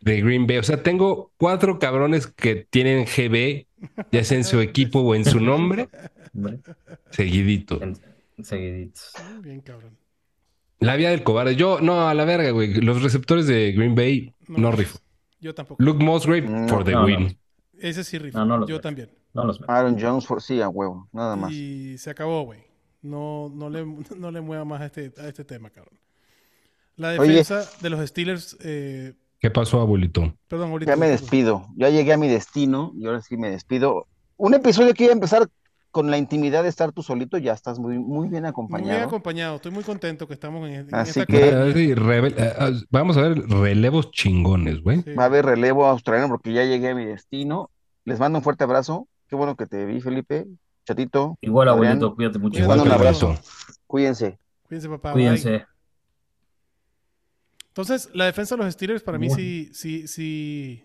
de Green Bay. O sea, tengo cuatro cabrones que tienen GB, ya sea en su equipo o en su nombre, seguidito. Seguiditos. Bien, cabrón. La vía del cobarde. Yo, no, a la verga, güey. Los receptores de Green Bay no rifo. Yo tampoco. Luke Musgrave No, for the no, no. win. Ese sí rifa. No, no los Yo meto. también. No los meto. Aaron Jones, for, sí, a huevo, nada más. Y se acabó, güey. No, no, le, no le mueva más a este, a este tema, cabrón. La Oye. defensa de los Steelers, eh, ¿Qué pasó, abuelito? perdón, ahorita. Ya me despido, ya llegué a mi destino y ahora sí me despido. Un episodio que iba a empezar con la intimidad de estar tú solito, ya estás muy, muy bien Muy acompañado. bien acompañado. Estoy muy contento que estamos en, en Así esta que- sí, revel- ah, vamos a ver relevos chingones, güey. Sí. Va a haber relevo australiano porque ya llegué a mi destino. Les mando un fuerte abrazo. Qué bueno que te vi, Felipe. Chatito, Igual, Adrián, abuelito, cuídate mucho. Igual un abrazo. cuídense. Cuídense, papá. bye. Cuídense. Entonces, la defensa de los Steelers para mí sí, sí, sí,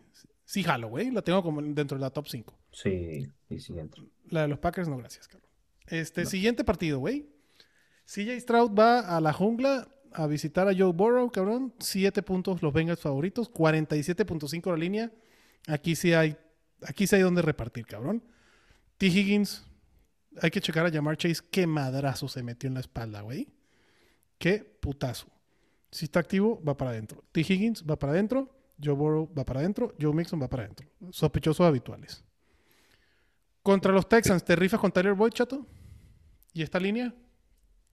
sí jalo, güey. La tengo como dentro de la top 5. Sí, sí, sí, entro. La de los Packers, no, gracias, cabrón. Este, siguiente partido, güey. CJ Stroud va a la jungla a visitar a Joe Burrow, cabrón. Siete puntos los Bengals favoritos. 47.5 la línea. Aquí sí hay, aquí sí hay donde repartir, cabrón. T. Higgins, hay que checar a Jamar Chase. Qué madrazo se metió en la espalda, güey. Qué putazo. Si está activo, va para adentro. T. Higgins va para adentro. Joe Burrow va para adentro. Joe Mixon va para adentro. Sospechosos habituales. Contra los Texans, ¿te rifas con Tyler Boyd, chato? ¿Y esta línea?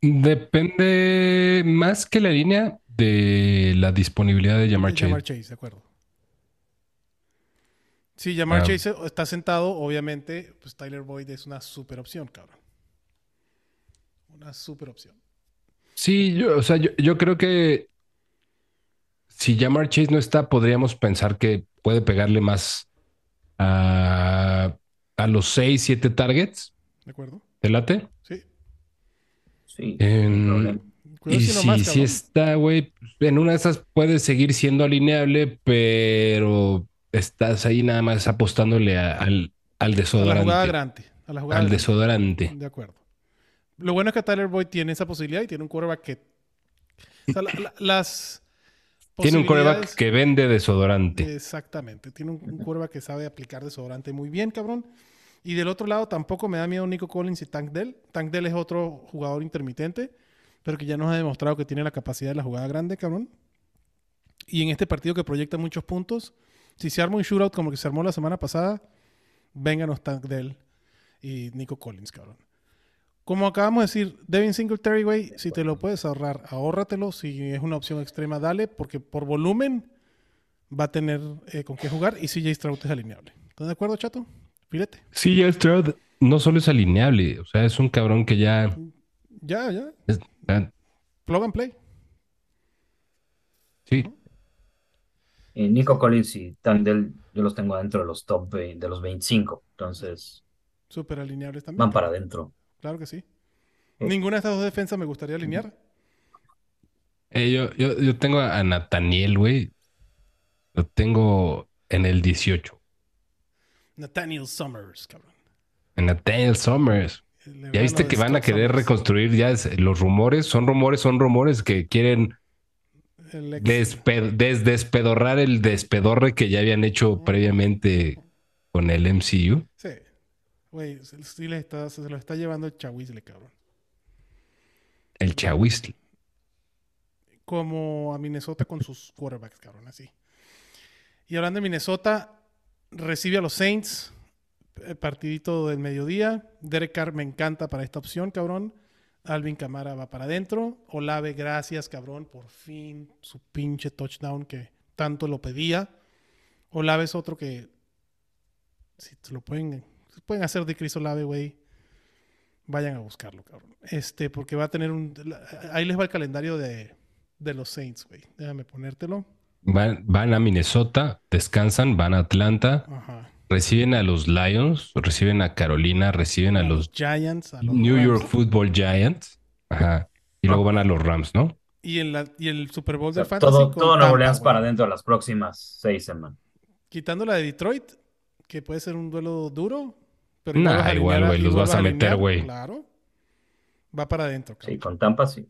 Depende más que la línea de la disponibilidad de Jamar De Chase. Jamar Chase, de acuerdo. Si Jamar Ah. Chase está sentado, obviamente, pues Tyler Boyd es una super opción, cabrón. Una super opción. Sí, yo, o sea, yo, yo creo que si Jamar Chase no está, podríamos pensar que puede pegarle más a, a los 6, 7 targets. ¿De acuerdo? ¿Te late? Sí. Sí, En- y si más, si está, güey, en una de esas puede seguir siendo alineable, pero estás ahí nada más apostándole a- al, al A la desodorante. jugada grande. A la jugada al grande. desodorante. De acuerdo. Lo bueno es que Tyler Boyd tiene esa posibilidad y tiene un quarterback que. O sea, la- la- las. Tiene un coreback que vende desodorante. Exactamente. Tiene un, un quarterback que sabe aplicar desodorante muy bien, cabrón. Y del otro lado tampoco me da miedo Nico Collins y Tank Dell. Tank Dell es otro jugador intermitente, pero que ya nos ha demostrado que tiene la capacidad de la jugada grande, cabrón. Y en este partido que proyecta muchos puntos, si se arma un shootout como el que se armó la semana pasada, vénganos Tank Dell y Nico Collins, cabrón. Como acabamos de decir, Devin Singletary, güey, si te lo puedes ahorrar, ahórratelo. Si es una opción extrema, dale, porque por volumen va a tener eh, con qué jugar y CJ Stroud es alineable. ¿Estás de acuerdo, chato? Filete. Sí, ya Stroud no solo es alineable, o sea, es un cabrón que ya Ya, ya. Es- Plug and play. sí, Y Nico Collins y Tandel, yo los tengo dentro de los top 20 de los 25. Entonces, Súper alineables también. van para adentro. Claro que sí. Ninguna de estas dos defensas me gustaría alinear. Eh, yo, yo, yo tengo a Nathaniel, güey. Lo tengo en el 18. Nathaniel Summers, cabrón. En Nathaniel Summers. Ya viste que van a querer Summers. reconstruir ya es- los rumores. Son rumores, son rumores que quieren El ex- despe- des- despedorrar el despedorre que ya habían hecho previamente con el MCU. Sí. Güey, sí le está, se lo está llevando el chahuizle, cabrón. El Chahuistl. Como a Minnesota con sus quarterbacks, cabrón, así. Y hablando de Minnesota, recibe a los Saints. eh, Partidito del mediodía. Derek Carr me encanta para esta opción, cabrón. Alvin Camara va para adentro. Olave, gracias, cabrón. Por fin su pinche touchdown que tanto lo pedía. Olave es otro que. Si te lo pueden, pueden hacer de Chris Olave, güey. Vayan a buscarlo, cabrón. Este, porque va a tener un. Ahí les va el calendario de, de los Saints, güey. Déjame ponértelo. Van, van a Minnesota, descansan, van a Atlanta, Ajá. reciben a los Lions, reciben a Carolina, reciben a los Giants, a los New Rams. York Football Giants. Ajá. Y luego van a los Rams, ¿no? Y, en la, y el Super Bowl O sea, del Fantasy. todo, todo Nuevo Orleans para adentro de las próximas seis semanas. Quitando la de Detroit, que puede ser un duelo duro. Pero Nah, igual, güey, los vas a meter, güey. Claro. Va para adentro, cabrón. Sí, con Tampa sí.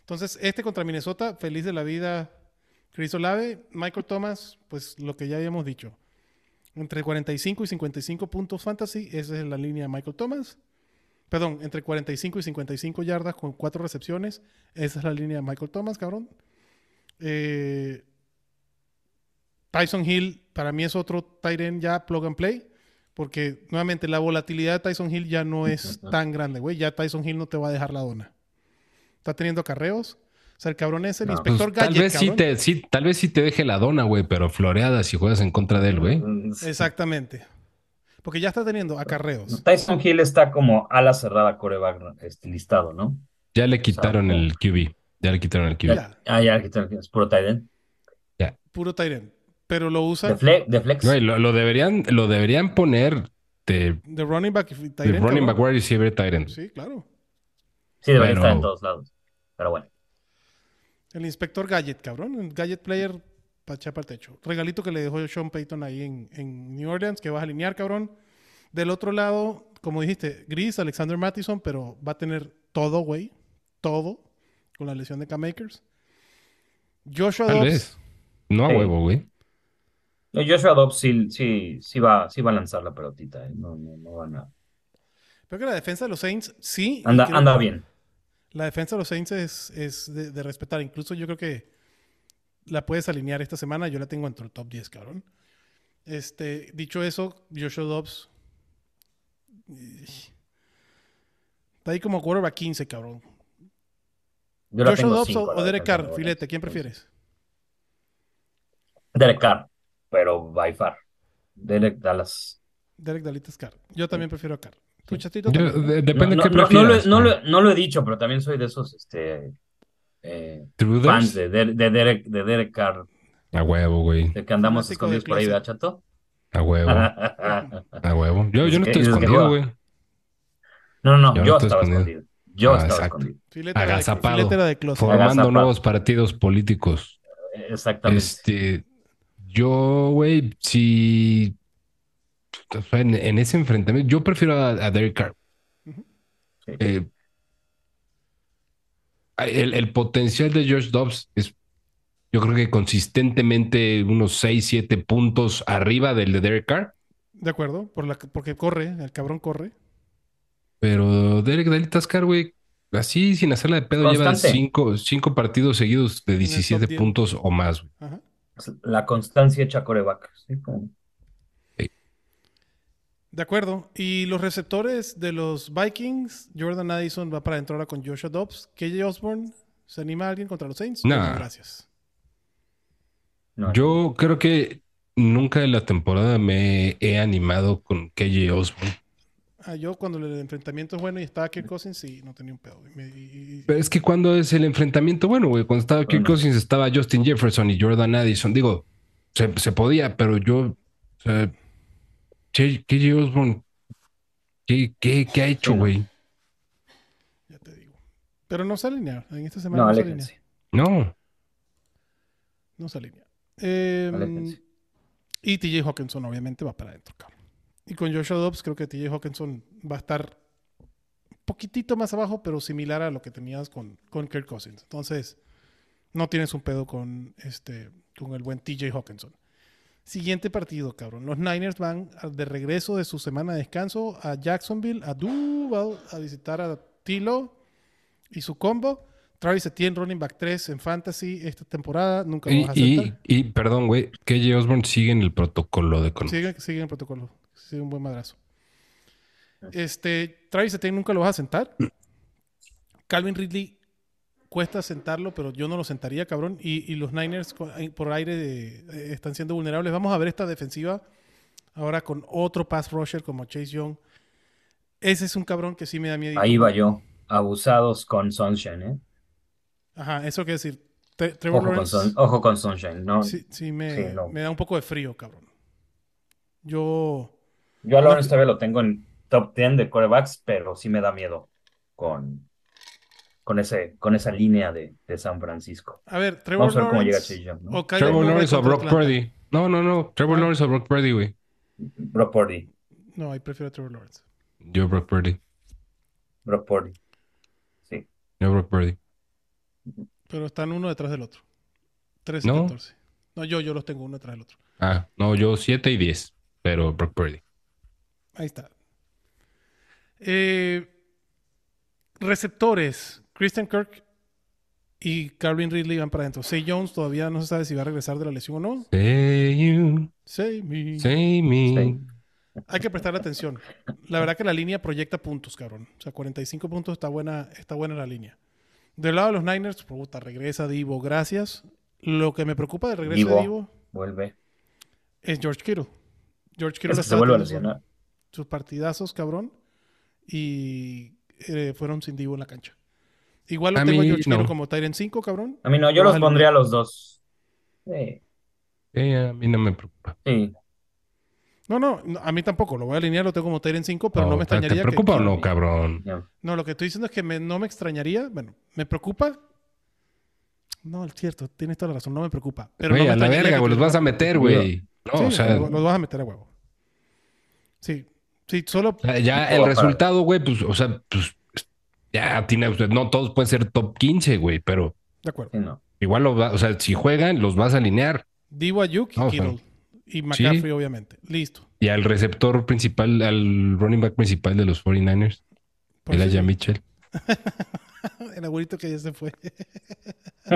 Entonces, este contra Minnesota, feliz de la vida. Chris Olave, Michael Thomas, pues lo que ya habíamos dicho. Entre 45 y 55 puntos fantasy, esa es la línea de Michael Thomas. Perdón, entre 45 y 55 yardas con cuatro recepciones, esa es la línea de Michael Thomas, cabrón. Eh, Tyson Hill, para mí es otro tight end ya plug and play, porque nuevamente la volatilidad de Tyson Hill ya no es tan grande, güey. Ya Tyson Hill no te va a dejar la dona. Está teniendo carreos. O sea, el cabrón es el No, Pues, inspector tal vez sí te, sí, tal vez sí te deje la dona, güey, pero floreada si juegas en contra de él, güey. Exactamente. Porque ya está teniendo acarreos. Tyson Hill está como ala cerrada coreback este, listado, ¿no? Ya le quitaron el QB. Ya le quitaron el QB. Ya, Ah, ya, aquí está, es puro tight end. puro end. Pero lo usa De, fle- de flex. Güey, lo, lo deberían, lo deberían poner de, de running back y tight de end. running back wide receiver tight end. Sí, claro. Sí, debería pero- estar en todos lados. Pero bueno. El inspector Gadget, cabrón. El Gadget player para echar para el techo. Regalito que le dejó Sean Payton ahí en, en New Orleans, que vas a alinear, cabrón. Del otro lado, como dijiste, Gris, Alexander Mattison, pero va a tener todo, güey. Todo. Con la lesión de K-Makers. Joshua Tal Dobbs. vez. No a huevo, güey. Joshua Dobbs sí, sí, sí, va, sí va a lanzar la pelotita. ¿eh? No, no, no van a... Creo que la defensa de los Saints, sí. Anda, anda bien. La defensa de los Saints es, es de, de respetar. Incluso yo creo que la puedes alinear esta semana. Yo la tengo entre el top 10, cabrón. Este, dicho eso, Joshua Dobbs. eh, Está ahí como quarterback 15, cabrón. Yo Joshua Dobbs cinco, o, Derek Carr, filete. ¿quién prefieres? Derek Carr, pero by far. Derek Dallas. Derek Dalitas Carr. Yo también prefiero a Carr. ¿Tu chatito? Yo- también, no? de- depende no, qué no, no, prefieras. lo, no, ¿no? lo, no lo he dicho, pero también soy de esos este, eh, fans de, de, de Derek, de Derek Carr, A huevo, güey. de que andamos escondidos por ahí. ¿verdad, chato? A huevo. A huevo. Yo, yo no estoy escondido, güey. no, no, no, Yo no yo estaba escondido. escondido. Yo Ah, estaba exacto. escondido. De, Agazapado. de. Formando Agazapado. nuevos partidos políticos. Exactamente. Este, yo, güey, si en, en ese enfrentamiento, yo prefiero a, a Derek Carr. Eh, el, el potencial de Josh Dobbs es, yo creo que consistentemente unos 6, 7 puntos arriba del de Derek Carr. De acuerdo, por la, porque corre, el cabrón corre. Pero Derek Dalitas Carr, güey, así sin hacerla de pedo, lleva Constante. 5 cinco partidos seguidos de el top 17 10. puntos o más. güey. Ajá. La constancia hecha coreback. ¿sí? Como- De acuerdo. Y los receptores de los Vikings, Jordan Addison va para adentro ahora con Joshua Dobbs. KJ Osborne, ¿se anima alguien contra los Saints? Nah. No, gracias. no, Yo creo que nunca en la temporada me he animado con KJ Osborne. Ah, yo cuando el enfrentamiento es bueno y estaba Kirk Cousins, sí, no tenía un pedo. Y me- y- y- Pero es que cuando es el enfrentamiento, bueno, güey, cuando estaba Kirk Bueno. Cousins, estaba Justin Jefferson y Jordan Addison. Digo, se, se podía, pero yo, o sea, KJ Osborne, ¿qué, qué, qué ha hecho, güey? ya te digo. Pero no se alinea. En esta semana No, no, se alinea. No. No se alinea. Eh, y TJ Hawkinson, obviamente, va para adentro, cabrón. Y con Joshua Dobbs, creo que TJ Hawkinson va a estar un poquitito más abajo, pero similar a lo que tenías con, con Kirk Cousins. Entonces, no tienes un pedo con, este, con el buen TJ Hawkinson. Siguiente partido, cabrón. Los Niners van de regreso de su semana de descanso a Jacksonville, a Duval, a visitar a Tilo y su combo. Travis Etienne, running back 3 en fantasy esta temporada. Nunca lo Y, vas a y, aceptar. y, perdón, güey, KJ Osborne sigue en el protocolo de. Sigue, sigue en el protocolo. Sigue un buen madrazo. Este, Travis Etienne nunca lo vas a sentar. Calvin Ridley cuesta sentarlo, pero yo no lo sentaría, cabrón. Y, y los Niners ahí por aire de- eh, están siendo vulnerables. Vamos a ver esta defensiva ahora con otro pass rusher como Chase Young. Ese es un cabrón que sí me da miedo. Ahí va yo. Abusados con Sunshine, ¿eh? Ajá, eso quiere decir. Tre- Trevor Ojo con, Lawrence. Sun- ojo con Sunshine, ¿no? Sí, sí, me, Sí, no. me da un poco de frío, cabrón. Yo. Yo a Lawrence todavía lo tengo en top 10 de quarterbacks, pero sí me da miedo con, con, ese, con esa línea de, de San Francisco. A ver, Trevor Vamos a ver cómo llega Lawrence Chase Young, ¿no? Trevor Lawrence o Brock. Purdy. No, no, no. Trevor Ah. Lawrence o Brock Purdy, güey. Brock Purdy. No, ahí prefiero a Trevor Lawrence. Yo Brock Purdy. Brock Purdy. Sí. Yo Brock Purdy. Pero están uno detrás del otro. 13 No. 14. No, yo, yo los tengo uno detrás del otro. Ah, no, yo 7 y 10, pero Brock Purdy. Ahí está. Eh, receptores. Christian Kirk y Calvin Ridley van para adentro. Say Jones todavía no se sabe si va a regresar de la lesión o no. Say you, Say me. say me. Hay que prestar atención. La verdad que la línea proyecta puntos, cabrón. O sea, 45 puntos está buena, está buena la línea. Del lado de los Niners, puta, regresa Divo, gracias. Lo que me preocupa del regreso de Divo. Divo Vuelve. es George Kittle. George Kittle Es que se vuelve a lesionar. Sus partidazos, cabrón. Y eh, fueron sin Divo en la cancha. Igual lo A tengo a mí George Kittle no. como Tyrant 5, cabrón. A mí no, yo Lo los pondría a los dos. Sí. Eh, a mí no me preocupa. Sí. No, no, a mí tampoco. Lo voy a alinear, lo tengo como Tyrant 5, pero no, No, me ¿te- extrañaría ¿Te que- preocupa o que- no, cabrón? No, lo que estoy diciendo es que me- no me extrañaría. Bueno, me preocupa. No, es cierto, tienes toda la razón, no me preocupa. Pero Güey, no me a la verga, güey, los vas a meter, güey. No, Sí, o sea, los, los vas a meter a huevo. Sí, sí, solo. ya el resultado, güey, pues, o sea, pues, ya tiene, sea, no todos pueden ser top 15, güey, pero De acuerdo. Sí, no. igual, los va- o sea, si juegan, los vas a alinear. Divo Ayuk y No, o sea, Kittle. Y McCaffrey, obviamente. Listo. Y al receptor principal, al running back principal de los 49ers, Por Elijah si- Mitchell. El abuelito que ya se fue.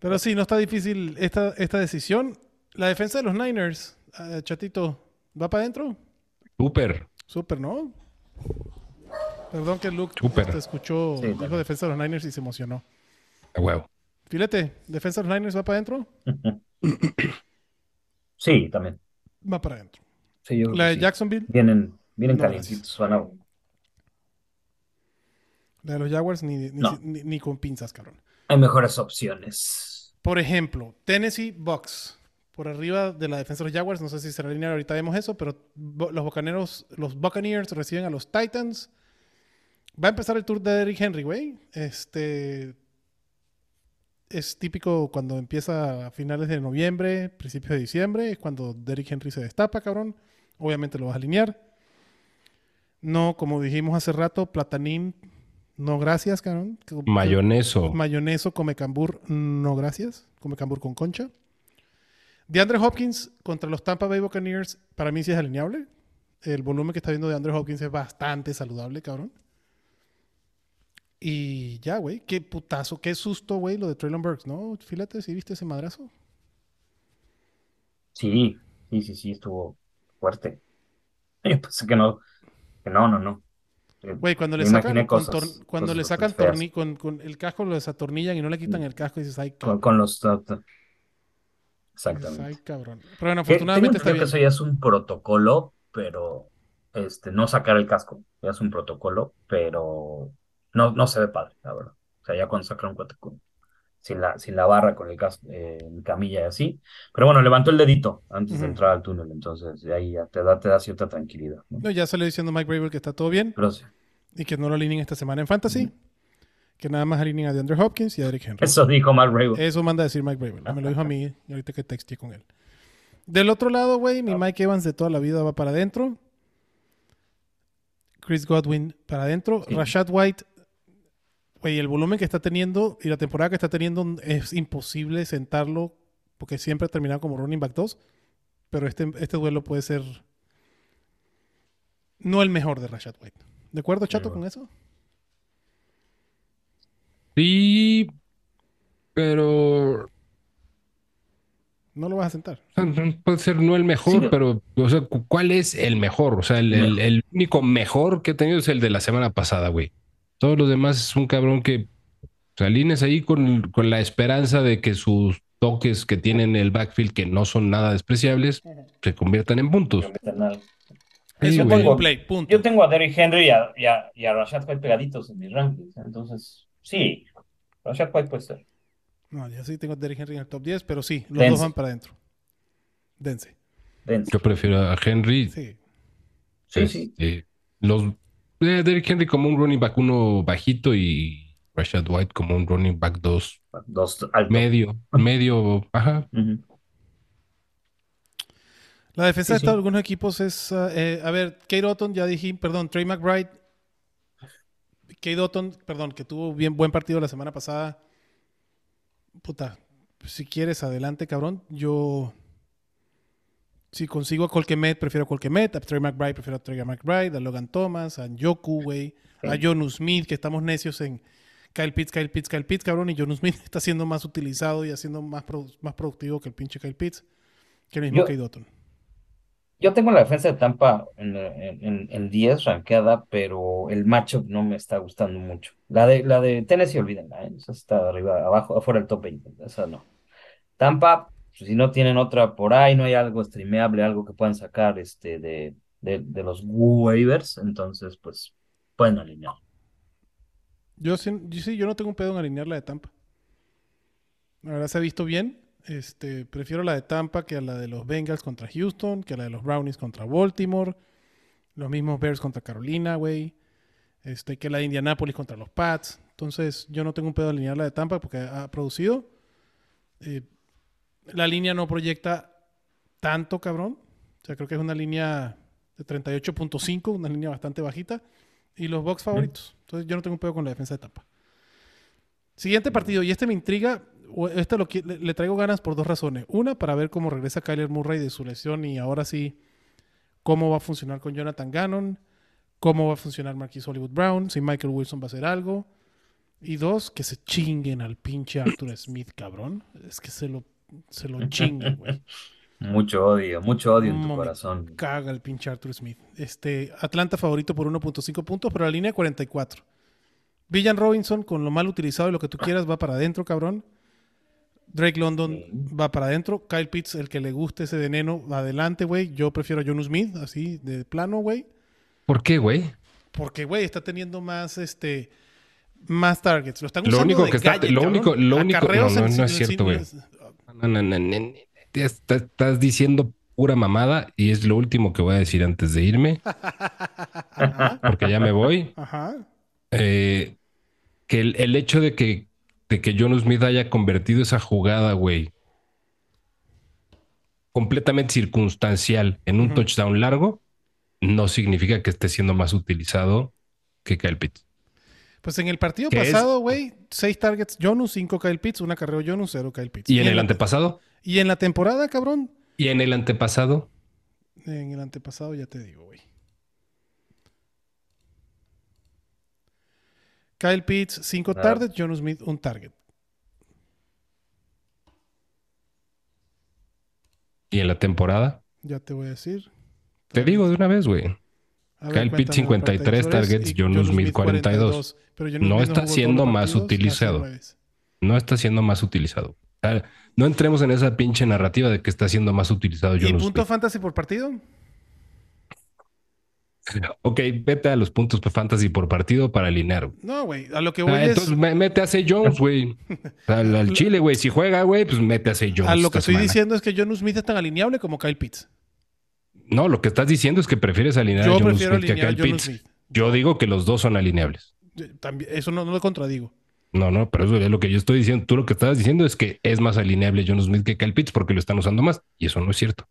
Pero sí, no está difícil esta, esta decisión. La defensa de los Niners, ah, chatito, ¿va para adentro? Súper. Súper, ¿no? Perdón que Luke te escuchó, Sí, dijo defensa de los Niners y se emocionó. A huevo. Filete, defensa de los Niners va para adentro, Sí, también. va para adentro. Sí, yo creo La de sí. Jacksonville, Vienen, vienen No, calientitos. Van a- la de los Jaguars ni, ni, No. ni- ni con pinzas, cabrón. Hay mejores opciones. Por ejemplo, Tennessee Bucks. Por arriba de la defensa de los Jaguars, no sé si será lineal, ahorita vemos eso, pero los Bucaneros, los Buccaneers reciben a los Titans. Va a empezar el tour de Derrick Henry, güey. Este es típico cuando empieza a finales de noviembre, principios de diciembre, es cuando Derrick Henry se destapa, cabrón. Obviamente lo vas a alinear. No, como dijimos hace rato, Platanín, no gracias, cabrón. Mayoneso. Mayoneso, come cambur, no gracias. Come cambur con concha. DeAndre Hopkins contra los Tampa Bay Buccaneers, para mí sí es alineable. El volumen que está viendo de Andrew Hopkins es bastante saludable, cabrón. Y ya, güey, qué putazo, qué susto, güey, lo de Traylon Burks, ¿no? Fíjate, si viste ese madrazo. Sí, sí, sí, sí, estuvo fuerte. Yo pensé que no, que no, no, no. Eh, Güey, cuando le sacan, con tor- cuando cosas le sacan torni con, con el casco, lo desatornillan y no le quitan el casco y dices, ay, Con, con los... ta- ta- Exactamente. Ay, cabrón. Pero bueno, afortunadamente está bien. que eso ya es un protocolo, pero este, no sacar el casco, ya es un protocolo, pero no, no se ve padre, la verdad. O sea, ya cuando sacan un sin la, sin la barra, con el casco, eh, en camilla y así. Pero bueno, levantó el dedito antes de entrar al túnel, entonces de ahí ya te da, te da cierta tranquilidad. ¿no? No, ya salió diciendo Mike Braver que está todo bien Pero sí, y que no lo alineen esta semana en Fantasy. Que nada más alineen a DeAndre Hopkins y a Derrick Henry. eso dijo Mark Rabel. Eso manda a decir Mike Braver. Me lo dijo a mí y ahorita que texté con él. Del otro lado, güey, mi Mike Evans de toda la vida va para adentro. Chris Godwin para adentro. Sí. Rashad White, güey, el volumen que está teniendo y la temporada que está teniendo es imposible sentarlo porque siempre ha terminado como running back 2. Pero este, este duelo puede ser no el mejor de Rashad White. ¿De acuerdo, Chato, Sí, con eso? Sí, pero No lo vas a sentar. puede ser no el mejor, Sí. pero o sea, cu- ¿cuál es el mejor? O sea, el, el- el único mejor que he tenido es el de la semana pasada, güey. Todos los demás es un cabrón que te alineas ahí con, con la esperanza de que sus toques que tienen el backfield, que no son nada despreciables, se conviertan en puntos. Sí, plug and play, punto. Yo tengo a Derrick Henry y a, y a, y a Rashad White pegaditos en mis rankings, entonces sí, Rashad White puede ser. No, ya sí tengo a Derrick Henry en el top 10, pero sí, los Dense. dos van para adentro. Dense. Dense. Yo prefiero a Henry. Sí. Sí, sí. Este, Los eh, Derrick Henry como un running back uno bajito y Rashad White como un running back dos Dos alto. medio, medio, ajá. La defensa Sí, de sí. algunos equipos es, ah, eh, a ver, Kate Otton, ya dije, perdón, Trey McBride. Kate Otton, perdón, que tuvo bien buen partido la semana pasada. Puta, si quieres, adelante, cabrón. Yo, si consigo a Colquemet, prefiero a Colquemet. A Trey McBride, prefiero a Trey McBride. A Logan Thomas, a Njoku, güey. A Sí. Jonu Smith, que estamos necios en Kyle Pitts, Kyle Pitts, Kyle Pitts, cabrón. Y Jonu Smith está siendo más utilizado y haciendo más, más productivo que el pinche Kyle Pitts. Que el mismo Yo- Kate Otton. Yo tengo la defensa de Tampa en, en, en- en 10 rankeada, pero el matchup no me está gustando mucho. La de, la de Tennessee, olvídenla, ¿eh? Esa está arriba, abajo, afuera del top 20. Esa no. Tampa, pues, si no tienen otra por ahí, no hay algo streameable, algo que puedan sacar este, de, de, los waivers, entonces, pues, pueden alinear. Yo sí, yo sí, yo no tengo un pedo en alinear la de Tampa. La se ha visto bien. Este, prefiero la de Tampa que a la de los Bengals contra Houston, que a la de los Brownies contra Baltimore, los mismos Bears contra Carolina, güey. Este, que la de Indianapolis contra los Pats. Entonces, yo no tengo un pedo alinear la de Tampa porque ha producido. Eh, la línea no proyecta tanto, cabrón. O sea, creo que es una línea de 38.5, una línea bastante bajita. Y los box favoritos. Entonces yo no tengo un pedo con la defensa de Tampa. Siguiente partido, y este me intriga. O Este lo, qui- le, le traigo ganas por dos razones. Una, para ver cómo regresa Kyler Murray de su lesión y ahora sí, cómo va a funcionar con Jonathan Gannon, cómo va a funcionar Marquis Hollywood Brown, si Michael Wilson va a hacer algo. Y dos, que se chinguen al pinche Arthur Smith, cabrón. Es que se lo, se lo chinguen, güey. Mucho odio, mucho odio en tu corazón. Caga el pinche Arthur Smith. Este, Atlanta favorito por 1.5 puntos, pero la línea 44. Villan Robinson, con lo mal utilizado y lo que tú quieras, va para adentro, cabrón. Drake London va para adentro. Kyle Pitts, el que le guste ese veneno, va adelante, güey. Yo prefiero a Jonu Smith, así, de plano, güey. ¿Por qué, güey? Porque, güey, está teniendo más, este, más targets. Lo están Lo usando único de que está- lo cabrón. único- lo único- no, no, es cierto, güey. No, no, no, no, no. Te está- estás diciendo pura mamada y es lo último que voy a decir antes de irme, porque ya me voy. Ajá. Eh, que el, el hecho de que, de que John Smith haya convertido esa jugada, güey, completamente circunstancial en un touchdown largo, no significa que esté siendo más utilizado que Kyle Pitts. Pues en el partido pasado, güey, seis targets Jonu, cinco Kyle Pitts, una carrera Jonu, cero Kyle Pitts. Y en el antepasado, Y en la temporada, cabrón. y en el antepasado, En el antepasado ya te digo, güey. Kyle Pitts, cinco Ah. targets, Jonu Smith, un target. y en la temporada, Ya te voy a decir. te digo de una vez, güey. Kyle Pitts, cuéntame, 53 Partidores, targets, y Jonu Smith, 42. Pero Jonu No Smith está siendo más partidos, utilizado. No está siendo más utilizado. No entremos en esa pinche narrativa de que está siendo más utilizado ¿Y Jonas punto Smith. fantasy por partido? Ok, vete a los puntos fantasy por partido para alinear. No, güey. A lo que voy Ah, es. entonces me- mete a Zay Jones, güey. Al, al Chile, güey. Si juega, güey, pues mete a Zay Jones. A lo que estoy semana. diciendo es que John Smith es tan alineable como Kyle Pitts. No, lo que estás diciendo es que prefieres alinear Yo a Jonas prefiero Smith que a Kyle John Pitts. Smith. Yo digo que los dos son alineables. También- eso no, no lo contradigo. No, no, pero eso es lo que yo estoy diciendo. Tú lo que estás diciendo es que es más alineable John Smith que Kyle Pitts porque lo están usando más. Y eso no es cierto.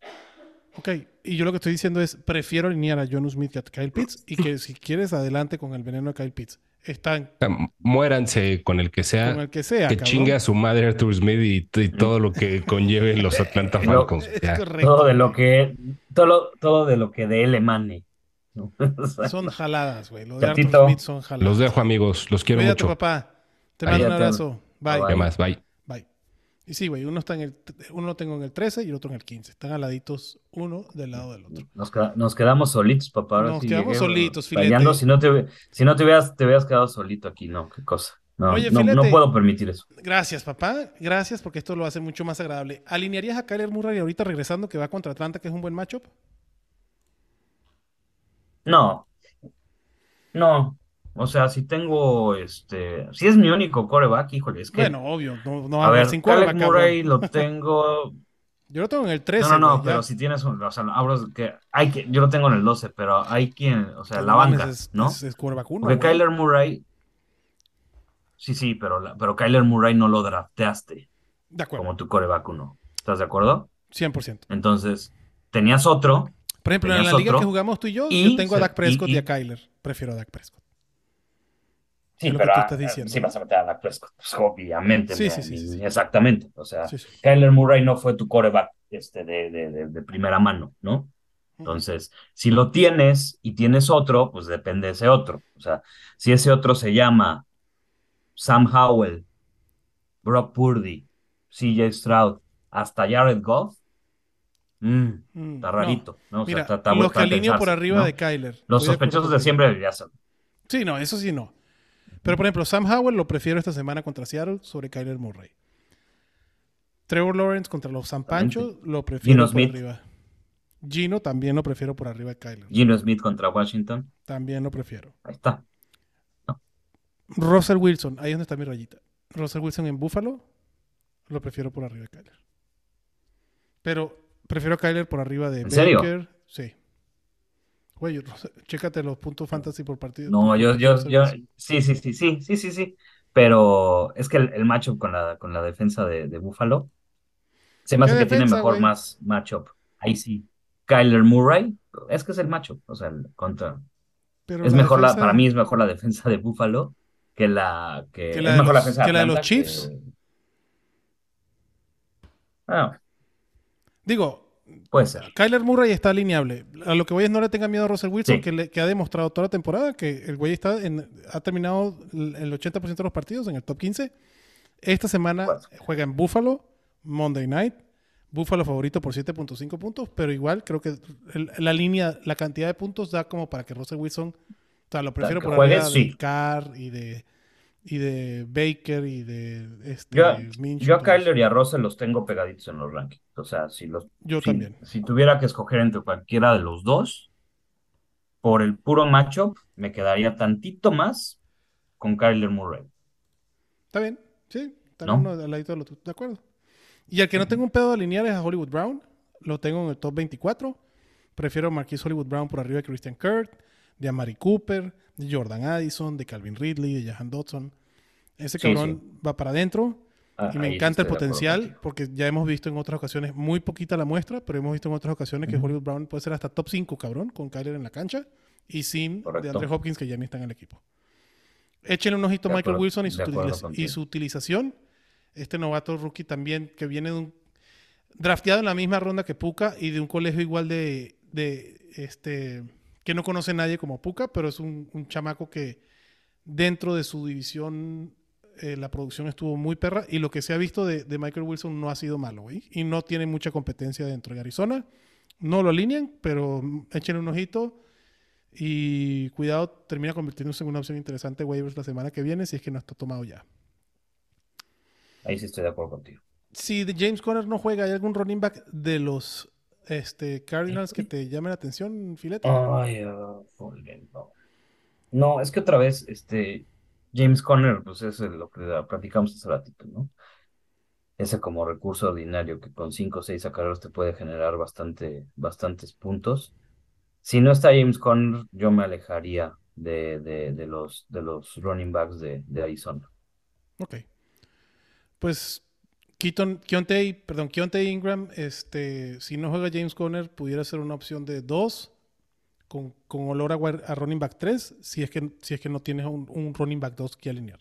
Ok, y yo lo que estoy diciendo es, prefiero alinear a John Smith que a Kyle Pitts y que si quieres, adelante con el veneno de Kyle Pitts. Están muéranse con el que sea. con el que sea. que cabrón. chingue a su madre Arthur Smith y, y todo lo que conlleve los Atlanta Falcons. Todo de lo que, todo, lo- todo de lo que de él emane. ¿no? O sea, Son jaladas, güey. Los de Arthur Gatito. Smith son jaladas. Los dejo, amigos. Los quiero Cuídate, mucho. papá. Te mando un abrazo. Bye. Bye. ¿Qué más? Bye. Y sí, güey, uno está en el uno lo tengo en el 13 y el otro en el 15. Están aladitos uno del lado del otro. Nos, queda- nos quedamos solitos, papá. Ahora Nos sí quedamos llegué, solitos, filete. Si no te, si no te hubieras, te hubieras quedado solito aquí, no, qué cosa. No, Oye, no, no puedo permitir eso. Gracias, papá. Gracias porque esto lo hace mucho más agradable. ¿Alinearías a Kyler Murray ahorita regresando que va contra Atlanta, que es un buen matchup? No, no. O sea, si tengo este, si es mi único coreback, híjole, es que, Bueno, obvio, no, no a ver, sin Caleb Murray lo tengo. Yo lo tengo en el 13. No, no, no, ya. pero si tienes un, o sea, hablo que hay que, yo lo tengo en el 12, pero hay quien, o sea, la banca, es, ¿no? Es, es Porque. Kyler Murray, sí, sí, pero, la- pero Kyler Murray no lo drafteaste De acuerdo, como tu coreback uno. ¿Estás de acuerdo? 100%. Entonces, tenías otro, Por ejemplo, en la liga que jugamos tú y yo, y yo tengo a Dak Prescott y, y- y- a Kyler. Prefiero a Dak Prescott. Sí, Es lo que pero tú estás diciendo. sí vas a meter a Dak Prescott, pues, obviamente, Sí, sí, sí, exactamente. O sea. Kyler Murray no fue tu coreback este, de, de, de, de primera mano, ¿no? Entonces, si lo tienes y tienes otro, pues depende de ese otro. O sea, si ese otro se llama Sam Howell, Brock Purdy, CJ Stroud, hasta Jared Goff, mm, Mm, está rarito, ¿no? O sea, Mira, está- está- los que alineo por arriba ¿no? de Kyler. Los sospechosos de siempre ya son. Sí, no, eso sí no. Pero por ejemplo, Sam Howell lo prefiero esta semana contra Seattle sobre Kyler Murray. Trevor Lawrence contra los San Pancho lo prefiero Gino por Smith. arriba. Gino también lo prefiero por arriba de Kyler. Gino Smith contra Washington, También lo prefiero. ahí está. Russell Wilson, ahí es donde está mi rayita. Russell Wilson en Buffalo, lo prefiero por arriba de Kyler. Pero prefiero a Kyler por arriba de ¿En serio? Baker. Sí. Güey, chécate los puntos fantasy por partido. No, yo, yo, yo, sí, sí, sí, sí, sí, sí, sí. Pero es que el, el matchup con la, con la defensa de, de Buffalo se me ¿Qué hace que tiene mejor güey? más matchup. Ahí sí. Kyler Murray, es que es el matchup. O sea, el contra. Pero Es la mejor la, para mí es mejor la defensa de Buffalo que la que, Que es la de mejor la los- defensa que la de los Chiefs. que- Ah, Digo, puede ser. Kyler Murray está alineable. A lo que voy es no le tenga miedo a Russell Wilson, Sí. que, le- que ha demostrado toda la temporada que el güey está en, ha terminado el el 80% de los partidos en el top 15. Esta semana juega en Buffalo, Monday Night. Buffalo favorito por 7.5 puntos, pero igual creo que el- la línea, la cantidad de puntos da como para que Russell Wilson, o sea, lo prefiero por arriba sí. de Carr y de y de Baker y de este Yo, yo a. Kyler y a Russell los tengo pegaditos en los rankings. O sea, si los Yo si, también. si tuviera que escoger entre cualquiera de los dos, por el puro matchup, me quedaría tantito más con Kyler Murray. Está bien, sí, está ¿No? uno al ladito del otro, de acuerdo. Y al que no tengo un pedo de alinear es a Hollywood Brown, lo tengo en el top 24. Prefiero a Marquis Hollywood Brown por arriba de Christian Kirk, de Amari Cooper, de Jordan Addison, de Calvin Ridley, de Jahan Dodson. Ese Sí, cabrón va para adentro Ah, y me encanta el potencial porque ya hemos visto en otras ocasiones, muy poquita la muestra, pero hemos visto en otras ocasiones que. Hollywood Brown puede ser hasta top 5, cabrón, con Kyler en la cancha y sin Correcto. de Andre Hopkins que ya ni está en el equipo. Échenle un ojito a Michael acuerdo, Wilson y acuerdo su utilización. Este novato rookie también que viene de un drafteado en la misma ronda que Puka y de un colegio igual de, de este que no conoce nadie como Puka, pero es un, un chamaco que dentro de su división eh, la producción estuvo muy perra y lo que se ha visto de, de Michael Wilson no ha sido malo, güey. Y no tiene mucha competencia dentro de Arizona. No lo alinean, pero échenle un ojito. Y cuidado, termina convirtiéndose en una opción interesante waivers la semana que viene si es que no está tomado ya. Ahí sí estoy de acuerdo contigo. Si de James Conner no juega, ¿hay algún running back de los este, Cardinals que te llame la atención, Filete? Ay, joder, no. No, es que otra vez, este, James Conner, pues es lo que platicamos hace ratito, ¿no? Ese como recurso ordinario que con 5 o 6 sacaros te puede generar bastante, bastantes puntos. Si no está James Conner, yo me alejaría de, de, de los, de los running backs de, de Arizona. Ok. Pues Keaton, Keontae, perdón, Keontae Ingram, este, si no juega James Conner, pudiera ser una opción de 2 con, con, olor a, a, running back 3 si es que, si es que no tienes un, un running back 2 que alinear.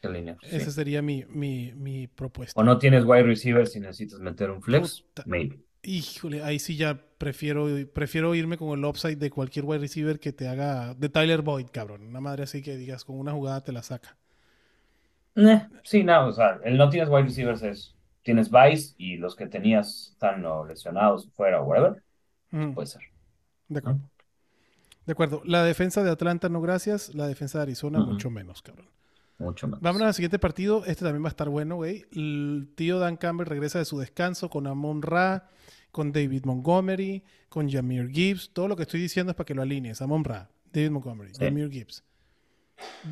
Que alinear Esa sí. sería mi, mi, mi, propuesta. O no tienes wide receiver si necesitas meter un flex, Puta. maybe. Híjole, ahí sí ya prefiero, prefiero irme con el upside de cualquier wide receiver que te haga. De Tyler Boyd, cabrón. Una madre así que digas, con una jugada te la saca. Eh, sí, no, o sea, el no tienes wide receivers es. Tienes Vice y los que tenías están o lesionados fuera o whatever. Mm, Puede ser. de acuerdo. De acuerdo. La defensa de Atlanta, no gracias. La defensa de Arizona, mucho menos, cabrón. Mucho más. Vámonos al siguiente partido. Este también va a estar bueno, güey. El tío Dan Campbell regresa de su descanso con Amon Ra, con David Montgomery, con Jameer Gibbs. Todo lo que estoy diciendo es para que lo alinees. Amon Ra, David Montgomery, Sí. Jameer Gibbs.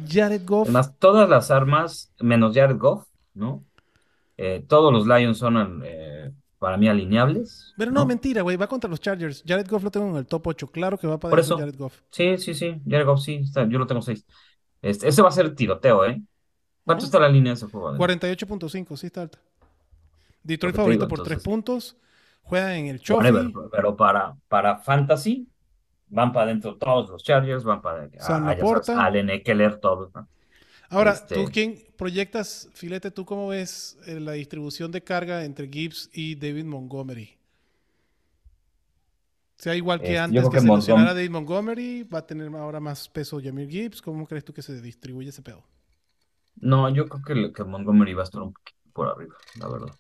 Jared Goff. Además, todas las armas, menos Jared Goff, ¿no? Eh, todos los Lions son eh, para mí alineables. Pero no, ¿no? mentira, güey. Va contra los Chargers. Jared Goff lo tengo en el top 8. Claro que va para Por eso. Jared Goff. Sí, sí, sí. Jared Goff, sí. está- yo lo tengo seis. Este, ese va a ser tiroteo, ¿eh? ¿Cuánto Ujú. está la línea de ese juego? 48.5, sí está alta. Detroit favorito digo, por 3 entonces. puntos. Juega en el Chofi. pero para, para Fantasy van para adentro todos los Chargers, van para San sabes, Laporta. Allen, Eckler, todos. ¿no? Ahora, Este- ¿tú quién proyectas, Filete, tú cómo ves eh, la distribución de carga entre Gibbs y David Montgomery? Sea igual que Este, antes que, que se lesionara David Montgomery, va a tener ahora más peso Jameer Gibbs. ¿Cómo crees tú que se distribuye ese pedo? No, yo creo que, que Montgomery va a estar un poquito por arriba, la verdad.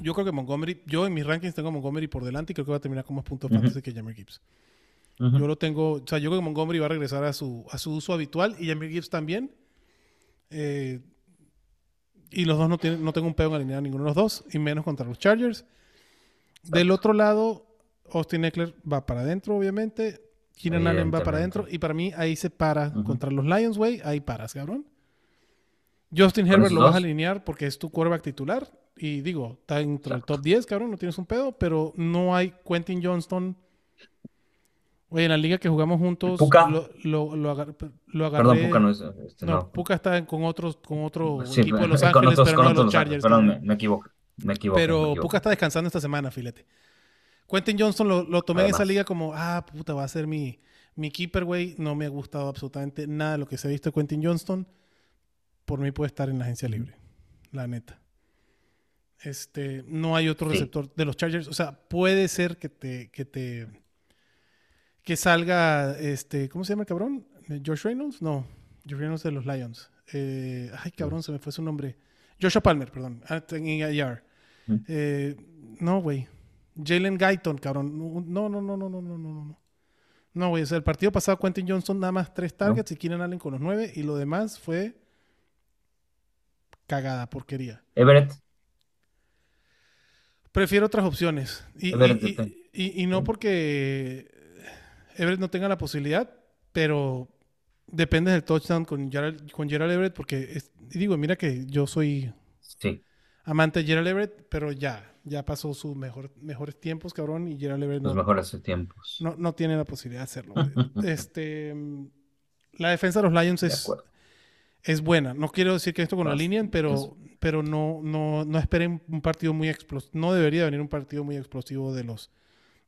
Yo creo que Montgomery, yo en mis rankings tengo a Montgomery por delante y creo que va a terminar con más puntos Ujú. fantasy que Jameer Gibbs. Yo lo tengo, o sea, yo creo que Montgomery va a regresar a su, a su uso habitual y Jameer Gibbs también. Eh, y los dos no tienen, no tengo un pedo en alinear a ninguno de los dos, y menos contra los Chargers. Del otro lado, Austin Eckler va para adentro, obviamente. Keenan Allen va para adentro. Y para mí ahí se para contra los Lions, güey. Ahí paras, cabrón. Justin ¿Con Herbert lo vas a alinear porque es tu quarterback titular. Y digo, está entre el Exacto. top 10, cabrón. No tienes un pedo. Pero no hay Quentin Johnston. Oye, en la liga que jugamos juntos, Puka. lo, lo, lo agar- lo agarré. Perdón, Puka no es. Este, no, no. Puka está con, otros, con otro Sí, equipo de Los Ángeles, otros- pero no de los Chargers. Perdón, me, me equivoco. Me equivoco. me Pero equivoco. Puka está descansando esta semana, filete. Quentin Johnston lo, lo tomé en esa liga como, ah, puta, va a ser mi, mi keeper, güey. No me ha gustado absolutamente nada de lo que se ha visto de Quentin Johnston. Por mí puede estar en la agencia libre, la neta. Este, no hay otro Sí. receptor de los Chargers. O sea, puede ser que te, que te, que salga, este, ¿cómo se llama el cabrón? ¿Josh Reynolds? No, Josh Reynolds de los Lions. Eh, ay, cabrón, se me fue su nombre. Joshua Palmer, perdón, en. Mm. Eh, no, güey. Jalen Guyton, cabrón. No, no, no, no, no, no, no, no. No, güey. O sea, el partido pasado, Quentin Johnson nada más tres targets y Keenan Allen con los nueve. Y lo demás fue cagada, porquería. Everett. Prefiero otras opciones. Y, Everett, y- y- y no porque Everett no tenga la posibilidad, pero depende del touchdown con Gerald, con Gerald Everett. Porque, es- y digo, mira que yo soy Sí. amante de Gerald Everett, pero ya, ya pasó sus mejor, mejores tiempos, cabrón. Y Gerald Everett Los no, mejores tiempos. no, no tiene la posibilidad de hacerlo. este, la defensa de los Lions de es, acuerdo. es buena. No quiero decir que esto con la línea, pero, es- pero no, no, no esperen un partido muy explosivo. No debería venir un partido muy explosivo de los,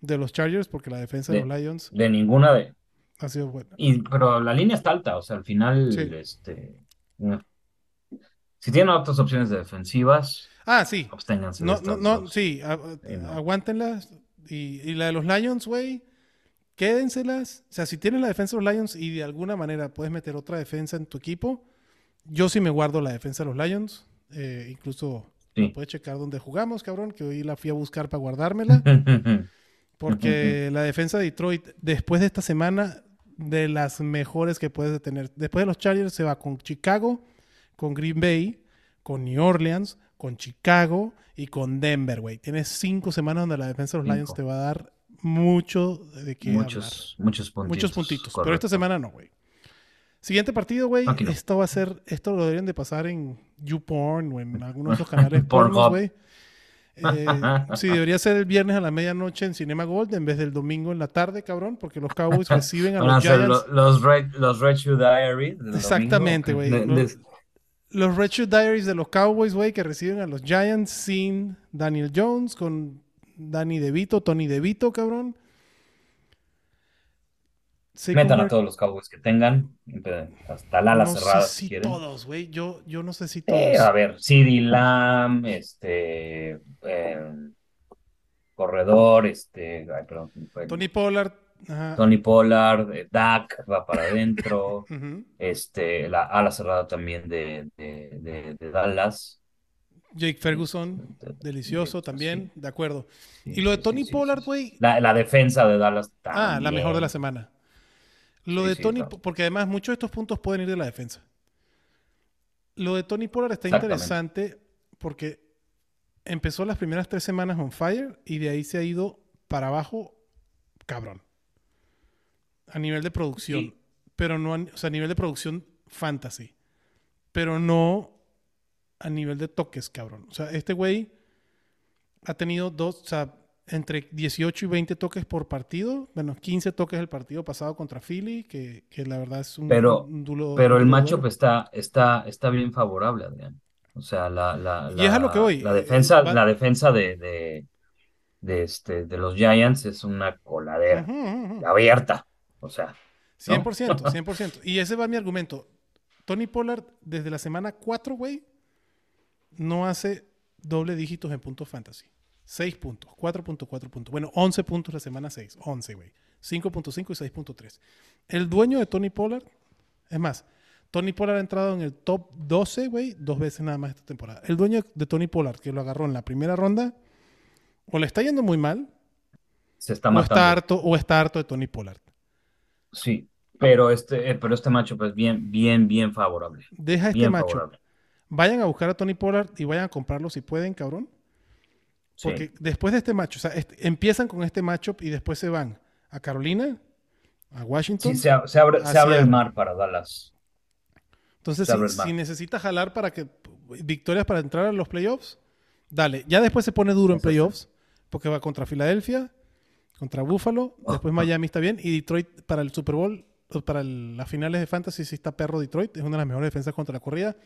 de los Chargers, porque la defensa de, De- los Lions De ninguna de. ha sido buena. Y, pero la línea está alta, o sea, al final, Sí. este. eh, Si tienen otras opciones de defensivas, Ah, sí. absténganse No, no, no, dos. sí, a- Sí, no. aguántenlas. Y, y la de los Lions, güey, quédenselas. O sea, si tienes la defensa de los Lions y de alguna manera puedes meter otra defensa en tu equipo, yo sí me guardo la defensa de los Lions. Eh, incluso Sí. puedes checar dónde jugamos, cabrón, que hoy la fui a buscar para guardármela. Porque la defensa de Detroit, después de esta semana, de las mejores que puedes tener. Después de los Chargers se va con Chicago, con Green Bay, con New Orleans, con Chicago y con Denver, güey. Tienes cinco semanas donde la defensa de los Lions Cinco. te va a dar mucho de qué hablar. Muchos, muchos puntitos. Muchos puntitos. Pero esta semana no, güey. Siguiente partido, güey. No. Esto va a ser, esto lo deberían de pasar en YouPorn o en algunos de esos canales pornos, güey. Eh, sí, debería ser el viernes a la medianoche en Cinema Gold en vez del domingo en la tarde, cabrón, porque los Cowboys reciben a los Giants. lo- los, Red, los Red Shoe Diaries. Exactamente, güey. Los Red Shoe Diaries de los Cowboys, güey, que reciben a los Giants sin Daniel Jones, con Danny DeVito, Tony DeVito, cabrón. Metan a todos los Cowboys que tengan. Hasta la ala no cerrada, sé si si quieren. todos, güey. Yo, yo no sé si todos. Eh, a ver, CD Lamb, este. eh, corredor, este. Ay, perdón. fue- Tony Pollard. ajá. Tony Pollard, eh, Dak va para adentro. Este, la ala cerrada también de, de, de- de Dallas. Jake Ferguson, De- de- delicioso de- también, de acuerdo. sí, Y lo de Tony Pollard, güey. La, la defensa de Dallas Ah, la mejor de la también. semana. Lo Sí, de sí, Tony, claro. porque además muchos de estos puntos pueden ir de la defensa. Lo de Tony Pollard está interesante porque empezó las primeras tres semanas on fire y de ahí se ha ido para abajo, cabrón. A nivel de producción. Sí. Pero no, a, o sea, a nivel de producción fantasy. Pero no a nivel de toques, cabrón. O sea, este güey ha tenido dos, o sea, entre 18 y 20 toques por partido. Bueno, 15 toques el partido pasado contra Philly, que, que la verdad es un, Pero- un duelo- Pero el matchup está, está, está bien favorable, Adrián. O sea, la, la, Y es a lo la- que voy. La defensa, Va- la defensa de, de, de, este, de los Giants es una coladera abierta. O sea, 100%, 100%. Y ese va mi argumento. Tony Pollard, desde la semana 4, güey, no hace doble dígitos en puntos fantasy. 6 puntos, 4.4 puntos. Bueno, 11 puntos la semana 6. 11, güey. 5.5 y 6.3. El dueño de Tony Pollard, es más, Tony Pollard ha entrado en el top 12, güey, dos veces nada más esta temporada. El dueño de Tony Pollard, que lo agarró en la primera ronda, o le está yendo muy mal, se está o matando. está, harto, o está harto de Tony Pollard. Sí, pero este, eh, pero este matchup es bien, bien, bien favorable. Deja este Bien macho. favorable. Vayan a buscar a Tony Pollard y vayan a comprarlo si pueden, cabrón. Sí. Porque después de este macho, o sea, este- empiezan con este matchup y después se van a Carolina, a Washington. Sí, se, ab- se abre, se Así abre el mar para Dallas. Entonces, si, si necesitas jalar para que victorias para entrar a los playoffs, dale. Ya después se pone duro en playoffs, porque va contra Filadelfia, contra Buffalo, después Miami está bien, y Detroit para el Super Bowl, para el- las finales de Fantasy, sí está perro Detroit, es una de las mejores defensas contra la corrida.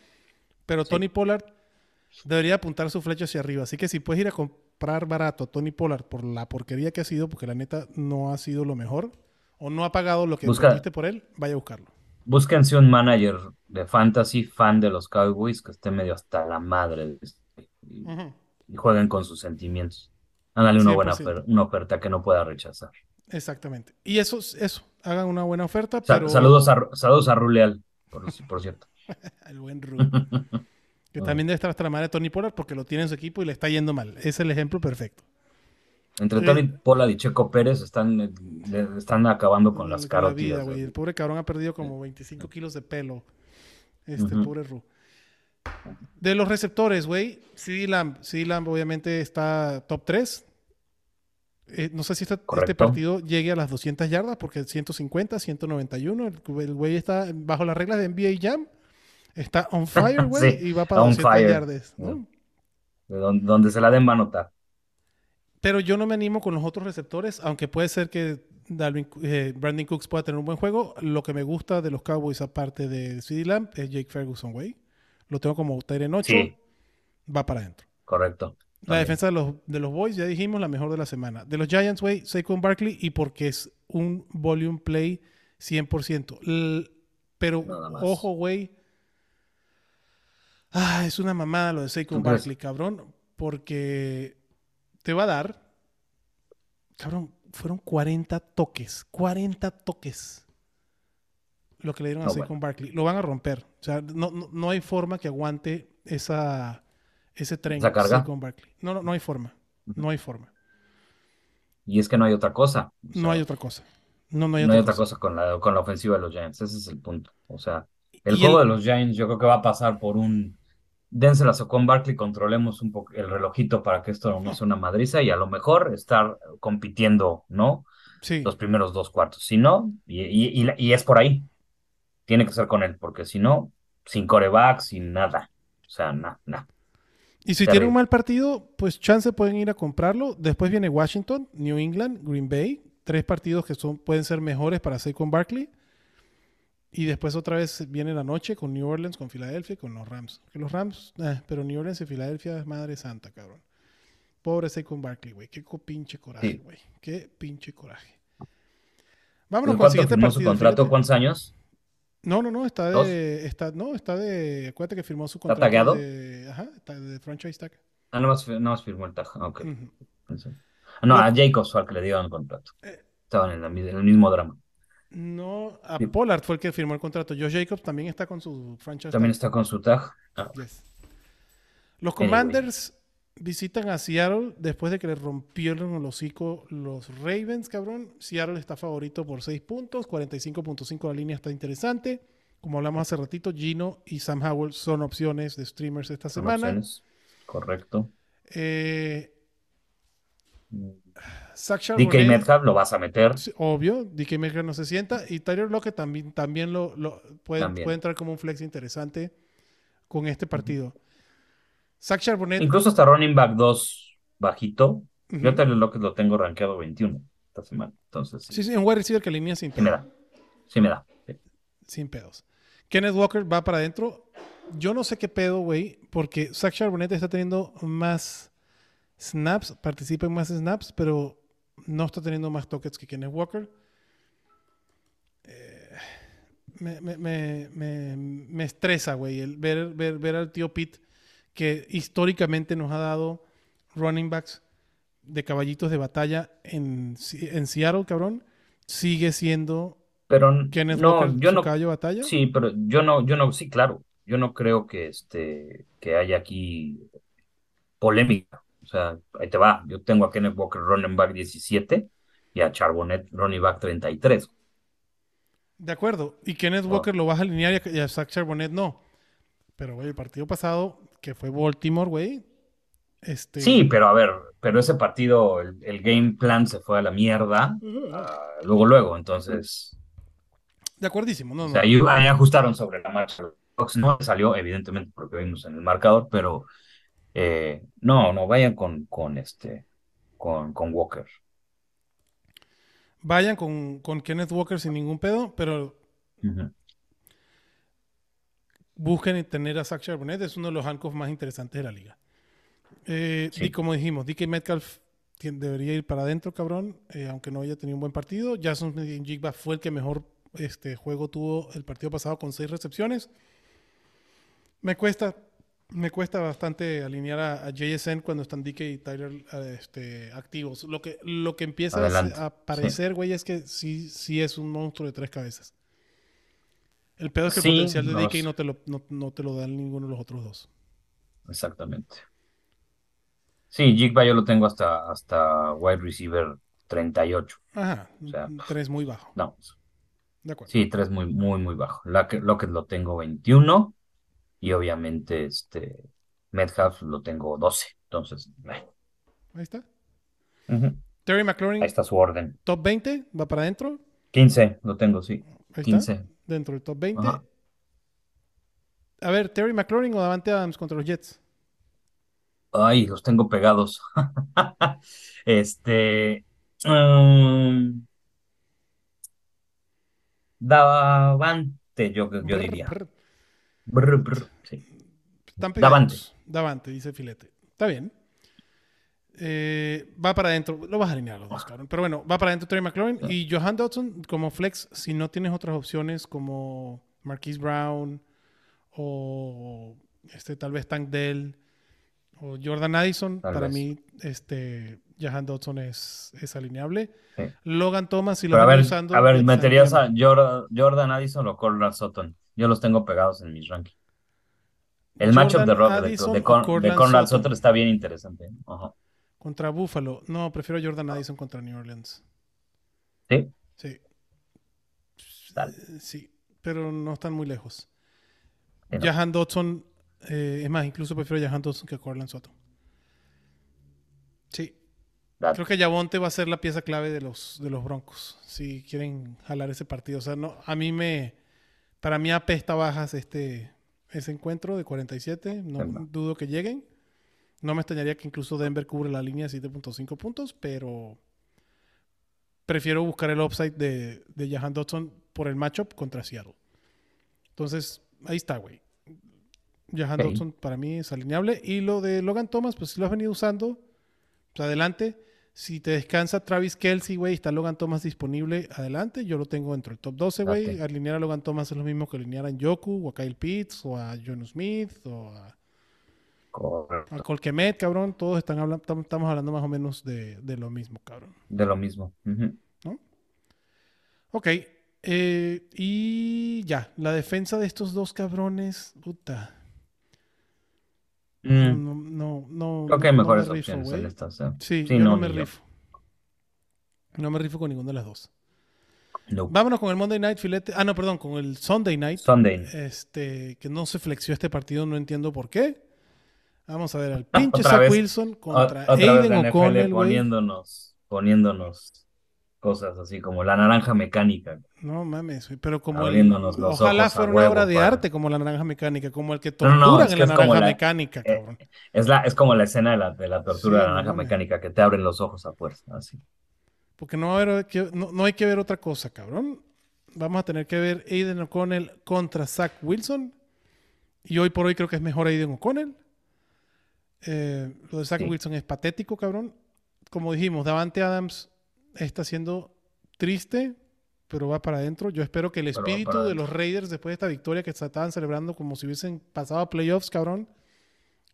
Pero Sí. Tony Pollard debería apuntar su flecha hacia arriba. Así que si puedes ir a comprar barato a Tony Pollard por la porquería que ha sido, porque la neta no ha sido lo mejor, o no ha pagado lo que metiste por él, vaya a buscarlo. Búsquense un manager de fantasy fan de los Cowboys que esté medio hasta la madre de este, y, jueguen con sus sentimientos. Háganle una buena 100%. ofer- una oferta que no pueda rechazar. Exactamente. Y eso, es- eso, hagan una buena oferta, Sa-. Saludos a, saludos a Ruleal, por, por cierto. El buen Ru. que también debe estar hasta la madre de Tony Pollard porque lo tiene en su equipo y le está yendo mal. Es el ejemplo perfecto. Entre. Tony Pollard y Checo Pérez están, eh, están acabando con las Con la vida. El pobre cabrón ha perdido como 25 kilos de pelo. Este pobre Ru. De los receptores, güey. CD Lamb. CD Lamb obviamente está top 3. Eh, no sé si esta- este Correcto. partido llegue a las 200 yardas porque 150, 191. El, el güey está bajo las reglas de NBA Jam. Está on fire, güey. Sí, y va para on 200 fire. yardas. ¿no? De don- donde se la den va a notar. Pero yo no me animo con los otros receptores, aunque puede ser que Dalvin, eh, Brandon Cooks pueda tener un buen juego. Lo que me gusta de los Cowboys, aparte de CD Lamb, es Jake Ferguson, güey. Lo tengo como en 8. Sí. Va para adentro. Correcto. La También. defensa de los, de los Boys, ya dijimos, la mejor de la semana. De los Giants, güey, Saquon Barkley, y porque es un volume play 100%. L- pero, ojo, güey. Ah, es una mamada lo de Saquon Barkley, cabrón. Porque te va a dar. Cabrón, fueron 40 toques. 40 toques. Lo que le dieron a Saquon bueno. Barkley. Lo van a romper. O sea, no, no, no hay forma que aguante esa, ese tren. ¿Esa carga? Saquon Barkley. No, no, no hay forma. No hay forma. Y es que no hay otra cosa. O No hay otra cosa. No, no hay otra hay otra cosa. con la, con la ofensiva de los Giants. Ese es el punto. O sea, el juego el- de los Giants yo creo que va a pasar por un dénsela a Saquon Barkley, controlemos un poco el relojito para que esto no sea una madriza y a lo mejor estar compitiendo, ¿no? Sí. Los primeros dos cuartos. Si no, y, y, y, la- y es por ahí, tiene que ser con él, porque si no, sin coreback, sin nada. O sea, nada, nada. Y si tiene un mal partido, pues chance pueden ir a comprarlo. Después viene Washington, New England, Green Bay. Tres partidos que son, pueden ser mejores para Saquon Barkley. Y después otra vez viene la noche con New Orleans, con Filadelfia y con los Rams. Que los Rams, eh, pero New Orleans y Filadelfia es madre santa, cabrón. Pobre Saquon Barkley, güey. Qué pinche coraje, güey. Qué pinche coraje. Vámonos con el ¿Cuánto siguiente firmó su partido. contrato? fíjate. ¿Cuántos años? No, no, no, está ¿Dos? de, está, no, está de, acuérdate que firmó su ¿Está contrato tagueado? de, ajá, está de franchise tag. Ah, no más, no más firmó el tag. Ok. Ah, No, a Jacobs fue al que le dieron el contrato. Eh. Estaban en, la en el mismo drama. No, a Sí. Pollard fue el que firmó el contrato. Josh Jacobs también está con su franchise También está con su tag. Ah, Yes. Los Anyway. Commanders visitan a Seattle después de que le rompieron el hocico los Ravens, cabrón. Seattle está favorito por 6 puntos, 45.5 la línea está interesante. Como hablamos hace ratito, Gino y Sam Howell son opciones de streamers esta son semana. opciones. Correcto. Eh, Zach DK Metcalf lo vas a meter. obvio, DK Metcalf no se sienta. Y Tyler Lockett también, también lo, lo- puede, También. puede entrar como un flex interesante con este partido. Zach Charbonnet. Incluso hasta running back 2 bajito. ujú. Yo Tyler Lockett lo tengo rankeado 21 esta semana. Entonces, sí, Sí, sí, un wide receiver que línea sin sí me pedos. da. Sí me da. Sí. Sin pedos. Kenneth Walker va para adentro. Yo no sé qué pedo, güey, porque Zach Charbonnet está teniendo más snaps, participa en más snaps, pero no está teniendo más toques que Kenneth Walker. Eh, me, me- me- me- me estresa, güey, el ver, ver, ver al tío Pete que históricamente nos ha dado running backs de caballitos de batalla en, en Seattle, cabrón. Sigue siendo Pero Kenneth no, Walker yo su no. caballo de batalla. Sí, pero yo no, yo no, sí, claro. Yo no creo que este, que haya aquí polémica. O sea, ahí te va. Yo tengo a Kenneth Walker running back 17 y a Charbonnet running back 33. De acuerdo. Y Kenneth Oh. Walker lo vas a alinear y a, Zach Charbonnet no. Pero, güey, el partido pasado, que fue Baltimore, güey. Este... Sí, pero a ver, pero ese partido, el, el game plan se fue a la mierda. ah, luego, luego, entonces, De acuerdísimo, no, o no. sea, ahí, ahí ajustaron sobre la marcha. No salió, evidentemente, porque vimos en el marcador, pero eh, no, no, vayan con, con este, con, con Walker. Vayan con, con Kenneth Walker sin ningún pedo, pero busquen tener a Zach Charbonnet. Es uno de los handcuffs más interesantes de la liga. Eh, Sí. Y como dijimos, DK Metcalf debería ir para adentro, cabrón, eh, aunque no haya tenido un buen partido. Jason Jigba fue el que mejor este, juego tuvo el partido pasado con seis recepciones. Me cuesta, me cuesta bastante alinear a, a JSN cuando están DK y Tyler eh, este, activos. Lo que, lo que empieza a, Adelante. a parecer, güey, es que sí, sí es un monstruo de tres cabezas. El pedo es que Sí, el potencial de no DK no te, lo, no, no te lo dan ninguno de los otros dos. Exactamente. Sí, Jigba yo lo tengo hasta, hasta wide receiver 38. Ajá, O sea, tres muy bajo. No, De acuerdo. sí, tres muy, muy, muy bajo. Lockett, Lockett lo tengo 21 y obviamente este Metcalf lo tengo 12. Entonces, eh, Ahí está. Terry McLaurin, ahí está su orden. top 20, va para adentro. 15 lo tengo, sí. Ahí está. 15. Dentro del top 20. Ajá. A ver, Terry McLaurin o Davante Adams contra los Jets. Ay, los tengo pegados. Este. um, Davante, yo, yo diría. Brr, Brr, brr, sí. Están Davante. Davante, dice Filete. Está bien. Eh, va para adentro. Lo vas a alinear los dos, cabrón. Pero bueno, va para adentro Terry McLaurin. Y Johan Dodson como flex, si no tienes otras opciones como Marquise Brown o este, tal vez Tank Dell o Jordan Addison, Tal para vez. mí este, Johan Dodson es, es alineable. Sí. Logan Thomas, si lo a ver, usando. a ver, meterías a. Jordan, Jordan Addison o Cortland Sutton. Yo los tengo pegados en mis rankings. El matchup de, Ro- de, Addison de, o Con- de Conrad Sutton. Sutton está bien interesante. Ajá. Contra Buffalo. No, prefiero Jordan Addison contra New Orleans. Sí, Sí. Dale. Eh, Sí, pero no están muy lejos. Sí, no. Jahan Dodson Eh, es más, incluso prefiero Jahan Dodson que Corland Soto. Sí. Creo que Yavonte va a ser la pieza clave de los, de los Broncos. Si quieren jalar ese partido. O sea, no, a mí me. Para mí apesta bajas este, ese encuentro de 47. No Verdad. dudo que lleguen. No me extrañaría que incluso Denver cubre la línea de 7.5 puntos, pero prefiero buscar el upside de, de Jahan Dodson por el matchup contra Seattle. Entonces, ahí está, güey. Jahan Ok. Dodson para mí es alineable. Y lo de Logan Thomas, pues si lo has venido usando, pues adelante. Si te descansa Travis Kelsey, güey, está Logan Thomas disponible, adelante. Yo lo tengo dentro del top 12, güey. Alinear a Logan Thomas es lo mismo que alinear a Yoku, o a Kyle Pitts, o a John Smith, o a, Correcto. a Colquemet, cabrón. Todos están hablando, tam- estamos hablando más o menos de, de lo mismo, cabrón. De lo mismo. Ujú. Ok. eh, y ya, la defensa de estos dos cabrones, puta. Mm, No, no, no. Creo que hay no mejores me rifo, opciones güey. en estas. ¿eh? Sí, Sí, yo no, me ni yo. rifo. No me rifo con ninguna de las dos. No. Vámonos con el Monday Night Filete. Ah, no, perdón, con el Sunday Night. Sunday. Este, que no se flexió este partido, no entiendo por qué. Vamos a ver al pinche Otra Zach. Wilson O- contra vez Aiden O'Connell, poniéndonos, poniéndonos cosas así como la naranja mecánica. No mames, pero como el, los ojalá fuera una obra de para- arte como la naranja mecánica, como el que No, no, no, torturan es en que la es naranja la- mecánica, eh, cabrón. Es, la, es como la escena de la, de la tortura Sí, de la naranja mames. mecánica que te abren los ojos a fuerza. Así. Porque no, va a haber que- no, no hay que ver otra cosa, cabrón. Vamos a tener que ver Aiden O'Connell contra Zach Wilson. Y hoy por hoy creo que es mejor Aiden O'Connell. Eh, lo de Zach Sí. Wilson es patético, cabrón. Como dijimos, Davante Adams está siendo triste, pero va para adentro. Yo espero que el espíritu de los Raiders, después de esta victoria que se estaban celebrando como si hubiesen pasado a playoffs, cabrón,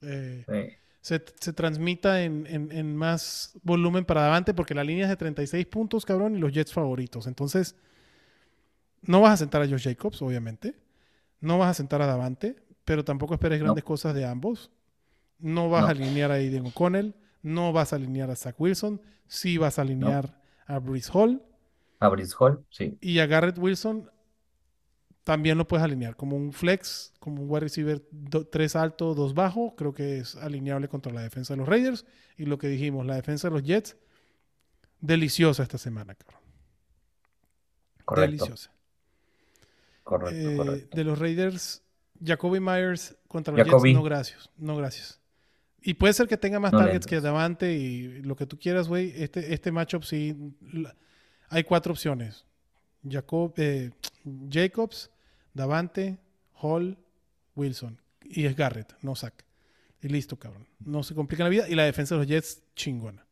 eh, Sí. se, se transmita en, en- en más volumen para Davante, porque la línea es de 36 puntos, cabrón, y los Jets favoritos. Entonces, no vas a sentar a Josh Jacobs, obviamente. No vas a sentar a Davante, pero tampoco esperes No. grandes cosas de ambos. No vas No. a alinear a Aiden O'Connell. No vas a alinear a Zach Wilson. Sí vas a alinear a Brees Hall. A Brice Hall, sí. Y a Garrett Wilson también lo puedes alinear como un flex, como un wide receiver 3 alto, 2 bajo. Creo que es alineable contra la defensa de los Raiders. Y lo que dijimos, la defensa de los Jets, deliciosa esta semana, cabrón. Correcto. Deliciosa. Correcto, Eh, correcto. de los Raiders, Jacoby Myers contra los. Jets, no gracias, no gracias. Y puede ser que tenga más No targets que. Davante y lo que tú quieras, güey. Este, este matchup sí. la- hay cuatro opciones. Jacob, eh, Jacobs, Davante, Hall, Wilson. Y es Garrett, no Zach. Y listo, cabrón. No se complica la vida. Y la defensa de los Jets, chingona.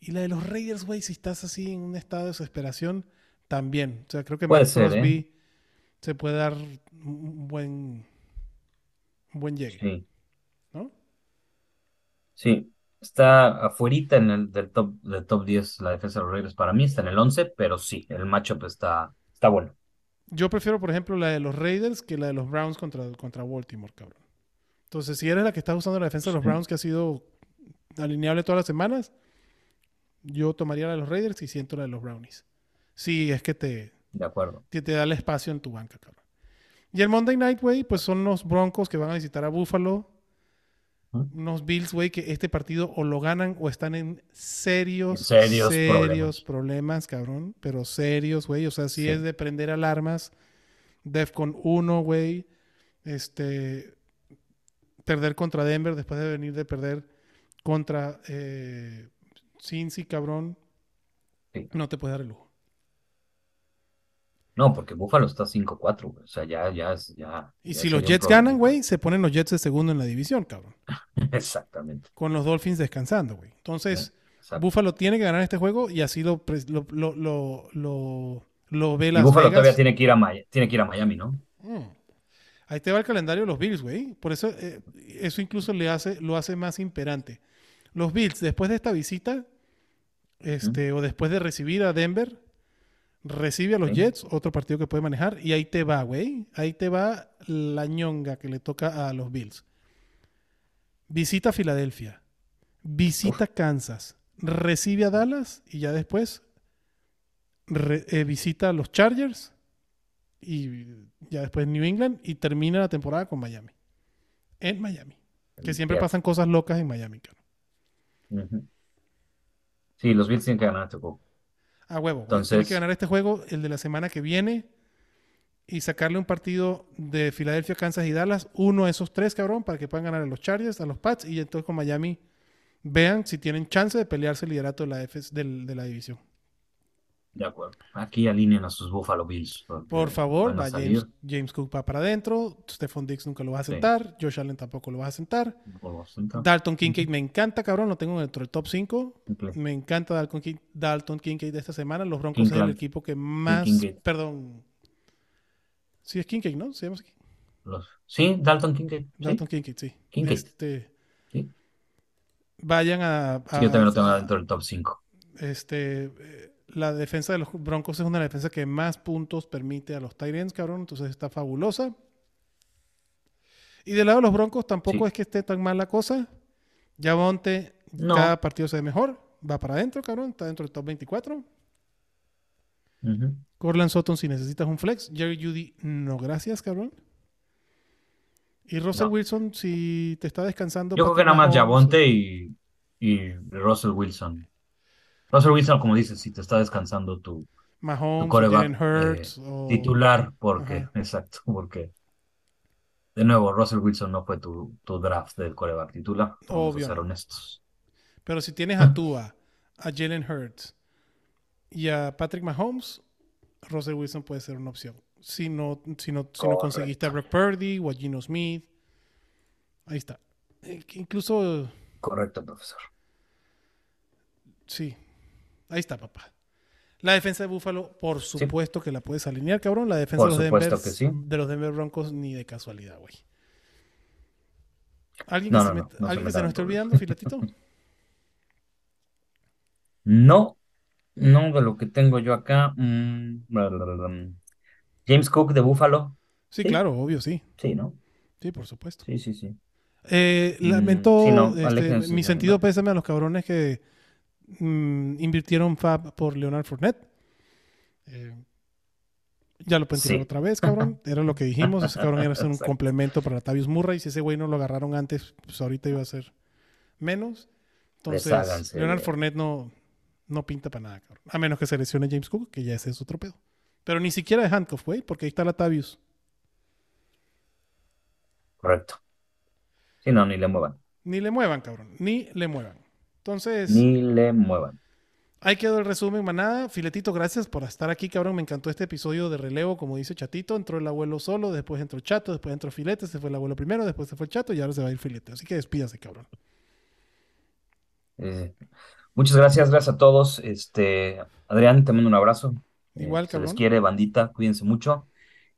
Y la de los Raiders, güey, si estás así en un estado de desesperación, también. O sea, creo que ser, Crosby ¿eh? se puede dar un buen, un buen llegue, Sí. Sí. Está afuerita en el del top, del top 10 la defensa de los Raiders. Para mí está en el 11, pero sí, el matchup está, está bueno. Yo prefiero, por ejemplo, la de los Raiders que la de los Browns contra, contra Baltimore, cabrón. Entonces, si eres la que está usando la defensa de los Sí. Browns que ha sido alineable todas las semanas, yo tomaría la de los Raiders y siento la de los Brownies. Sí, es que te, De acuerdo. que te da el espacio en tu banca, cabrón. Y el Monday Night, güey, pues son los Broncos que van a visitar a Buffalo. Unos Bills, güey, que este partido o lo ganan o están en serios, serios serios problemas. problemas, cabrón. Pero serios, güey. O sea, sí, Sí. es de prender alarmas. Defcon 1, güey. Este. Perder contra Denver después de venir de perder contra eh, Cincy, cabrón. Sí. No te puedes dar el lujo. No, porque Buffalo está 5-4, güey. O sea, ya, ya es, ya. Y ya si los Jets ganan, güey, se ponen los Jets de segundo en la división, cabrón. Exactamente. Con los Dolphins descansando, güey. Entonces, exacto. Buffalo tiene que ganar este juego y así lo, lo, lo, lo, lo, ve Y Las Buffalo Vegas. todavía tiene que ir a Miami, tiene que ir a Miami, ¿no? Mm. Ahí te va el calendario de los Bills, güey. Por eso, eh, eso incluso le hace, lo hace más imperante. Los Bills, después de esta visita, este, o después de recibir a Denver, recibe a los. Jets, otro partido que puede manejar, y ahí te va, güey. Ahí te va la ñonga que le toca a los Bills. Visita Filadelfia, visita Kansas, recibe a Dallas y ya después re- eh, visita a los Chargers y ya después New England y termina la temporada con Miami. en Miami. Que siempre pasan cosas locas en Miami. Ujú. Sí, los Bills tienen que ganar este juego. A huevo. Entonces- Tiene que ganar este juego, el de la semana que viene, y sacarle un partido de Filadelfia, Kansas y Dallas, uno de esos tres, cabrón, para que puedan ganar a los Chargers, a los Pats, y entonces con Miami vean si tienen chance de pelearse el liderato de la, F- de la división. De acuerdo. Aquí alineen a sus Buffalo Bills. Por favor, va. James, James Cook va para adentro, Stephon Dix nunca lo vas a Sí. sentar, Josh Allen tampoco lo vas a sentar. Dalton Kincaid me encanta, cabrón, lo tengo dentro del top 5. Simple. Me encanta Dalton, Kin- Dalton Kincaid de esta semana. Los Broncos es el equipo que más. Kincaid. Perdón. Sí, es Kincaid, ¿no? Se llama así. Los- Sí, Dalton Kincaid. Sí, Dalton Kincaid, sí. Kincaid. Este, sí. vayan a- yo también lo tengo dentro del top 5. Este, eh, la defensa de los Broncos es una defensa que más puntos permite a los Tyrants, cabrón. Entonces está fabulosa. Y del lado de los Broncos tampoco Sí. es que esté tan mal la cosa. No. cada partido se ve mejor. Va para adentro, cabrón. Está dentro del top 24. Corland Sutton si necesitas un flex. Jerry Judy, no gracias, cabrón. Y Russell No. Wilson si te está descansando. Yo creo que nada más Javonte y, y Russell Wilson. Russell Wilson, como dices, si te está descansando tu, Mahomes, tu coreback, Hurts. eh, o- titular, porque, Ajá. exacto, porque de nuevo, Russell Wilson no fue tu, tu draft del coreback titular, vamos a ser honestos. Pero si tienes a Tua, a Jalen Hurts y a Patrick Mahomes, Russell Wilson puede ser una opción. Si no, si no, si no conseguiste a Brock Purdy o a Gino Smith. Ahí está. Eh, Incluso, Correcto, profesor. sí. Ahí está, papá. La defensa de Buffalo, por supuesto que la puedes alinear, cabrón. La defensa de los, Denver, sí. de los Denver Broncos ni de casualidad, güey. ¿Alguien que No, se, no, me, no, no se ¿alguien que me se dan nos esté olvidando, filetito? No, no de lo que tengo yo acá. mm. James Cook de Buffalo. Sí, Sí. claro, obvio, sí. Sí, ¿no? Sí, por supuesto. Sí, sí, sí. Eh, Mm, lamento, no, este, mi sentido pésame a los cabrones que mm, invirtieron Fab por Leonard Fournette. Eh, ya lo pueden tirar Sí. otra vez, cabrón. Era lo que dijimos. Ese cabrón iba a ser un complemento para Tavius Murray. Si ese güey no lo agarraron antes, pues ahorita iba a ser menos. Entonces, Leonard Fournette no, no pinta para nada, cabrón. A menos que se lesione James Cook, que ya ese es otro pedo. Pero ni siquiera de handcuff, güey, porque ahí está la Tavius. Correcto. Sí, no, ni le muevan. Ni le muevan, cabrón. Ni le muevan. Entonces. Ni le muevan. Ahí quedó el resumen, manada. Filetito, gracias por estar aquí, cabrón. Me encantó este episodio de relevo, como dice Chatito. Entró el abuelo solo, después entró Chato, después entró Filete, se fue el abuelo primero, después se fue el Chato y ahora se va a ir Filete. Así que despídase, cabrón. Eh, muchas gracias, gracias a todos. Este, Adrián, te mando un abrazo. Eh, Igual, se les cabrón. quiere, bandita, cuídense mucho.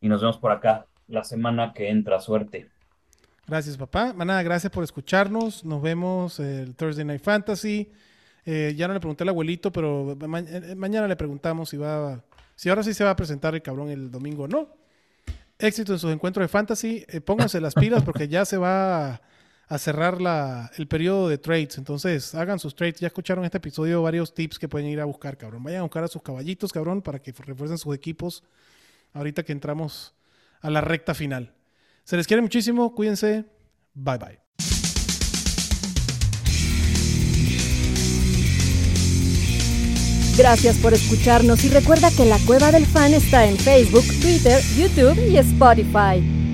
Y nos vemos por acá la semana que entra. Suerte. Gracias, papá. Manada, gracias por escucharnos. Nos vemos el Thursday Night Fantasy. Eh, ya no le pregunté al abuelito, pero ma- eh, mañana le preguntamos si va, si ahora sí se va a presentar el cabrón el domingo o no. Éxito en sus encuentros de fantasy. Eh, pónganse las pilas porque ya se va a, a cerrar la, el periodo de trades. Entonces, hagan sus trades. Ya escucharon este episodio varios tips que pueden ir a buscar, cabrón. Vayan a buscar a sus caballitos, cabrón, para que refuercen sus equipos ahorita que entramos a la recta final. Se les quiere muchísimo. Cuídense. Bye bye. Gracias por escucharnos y recuerda que la Cueva del Fan está en Facebook, Twitter, YouTube y Spotify.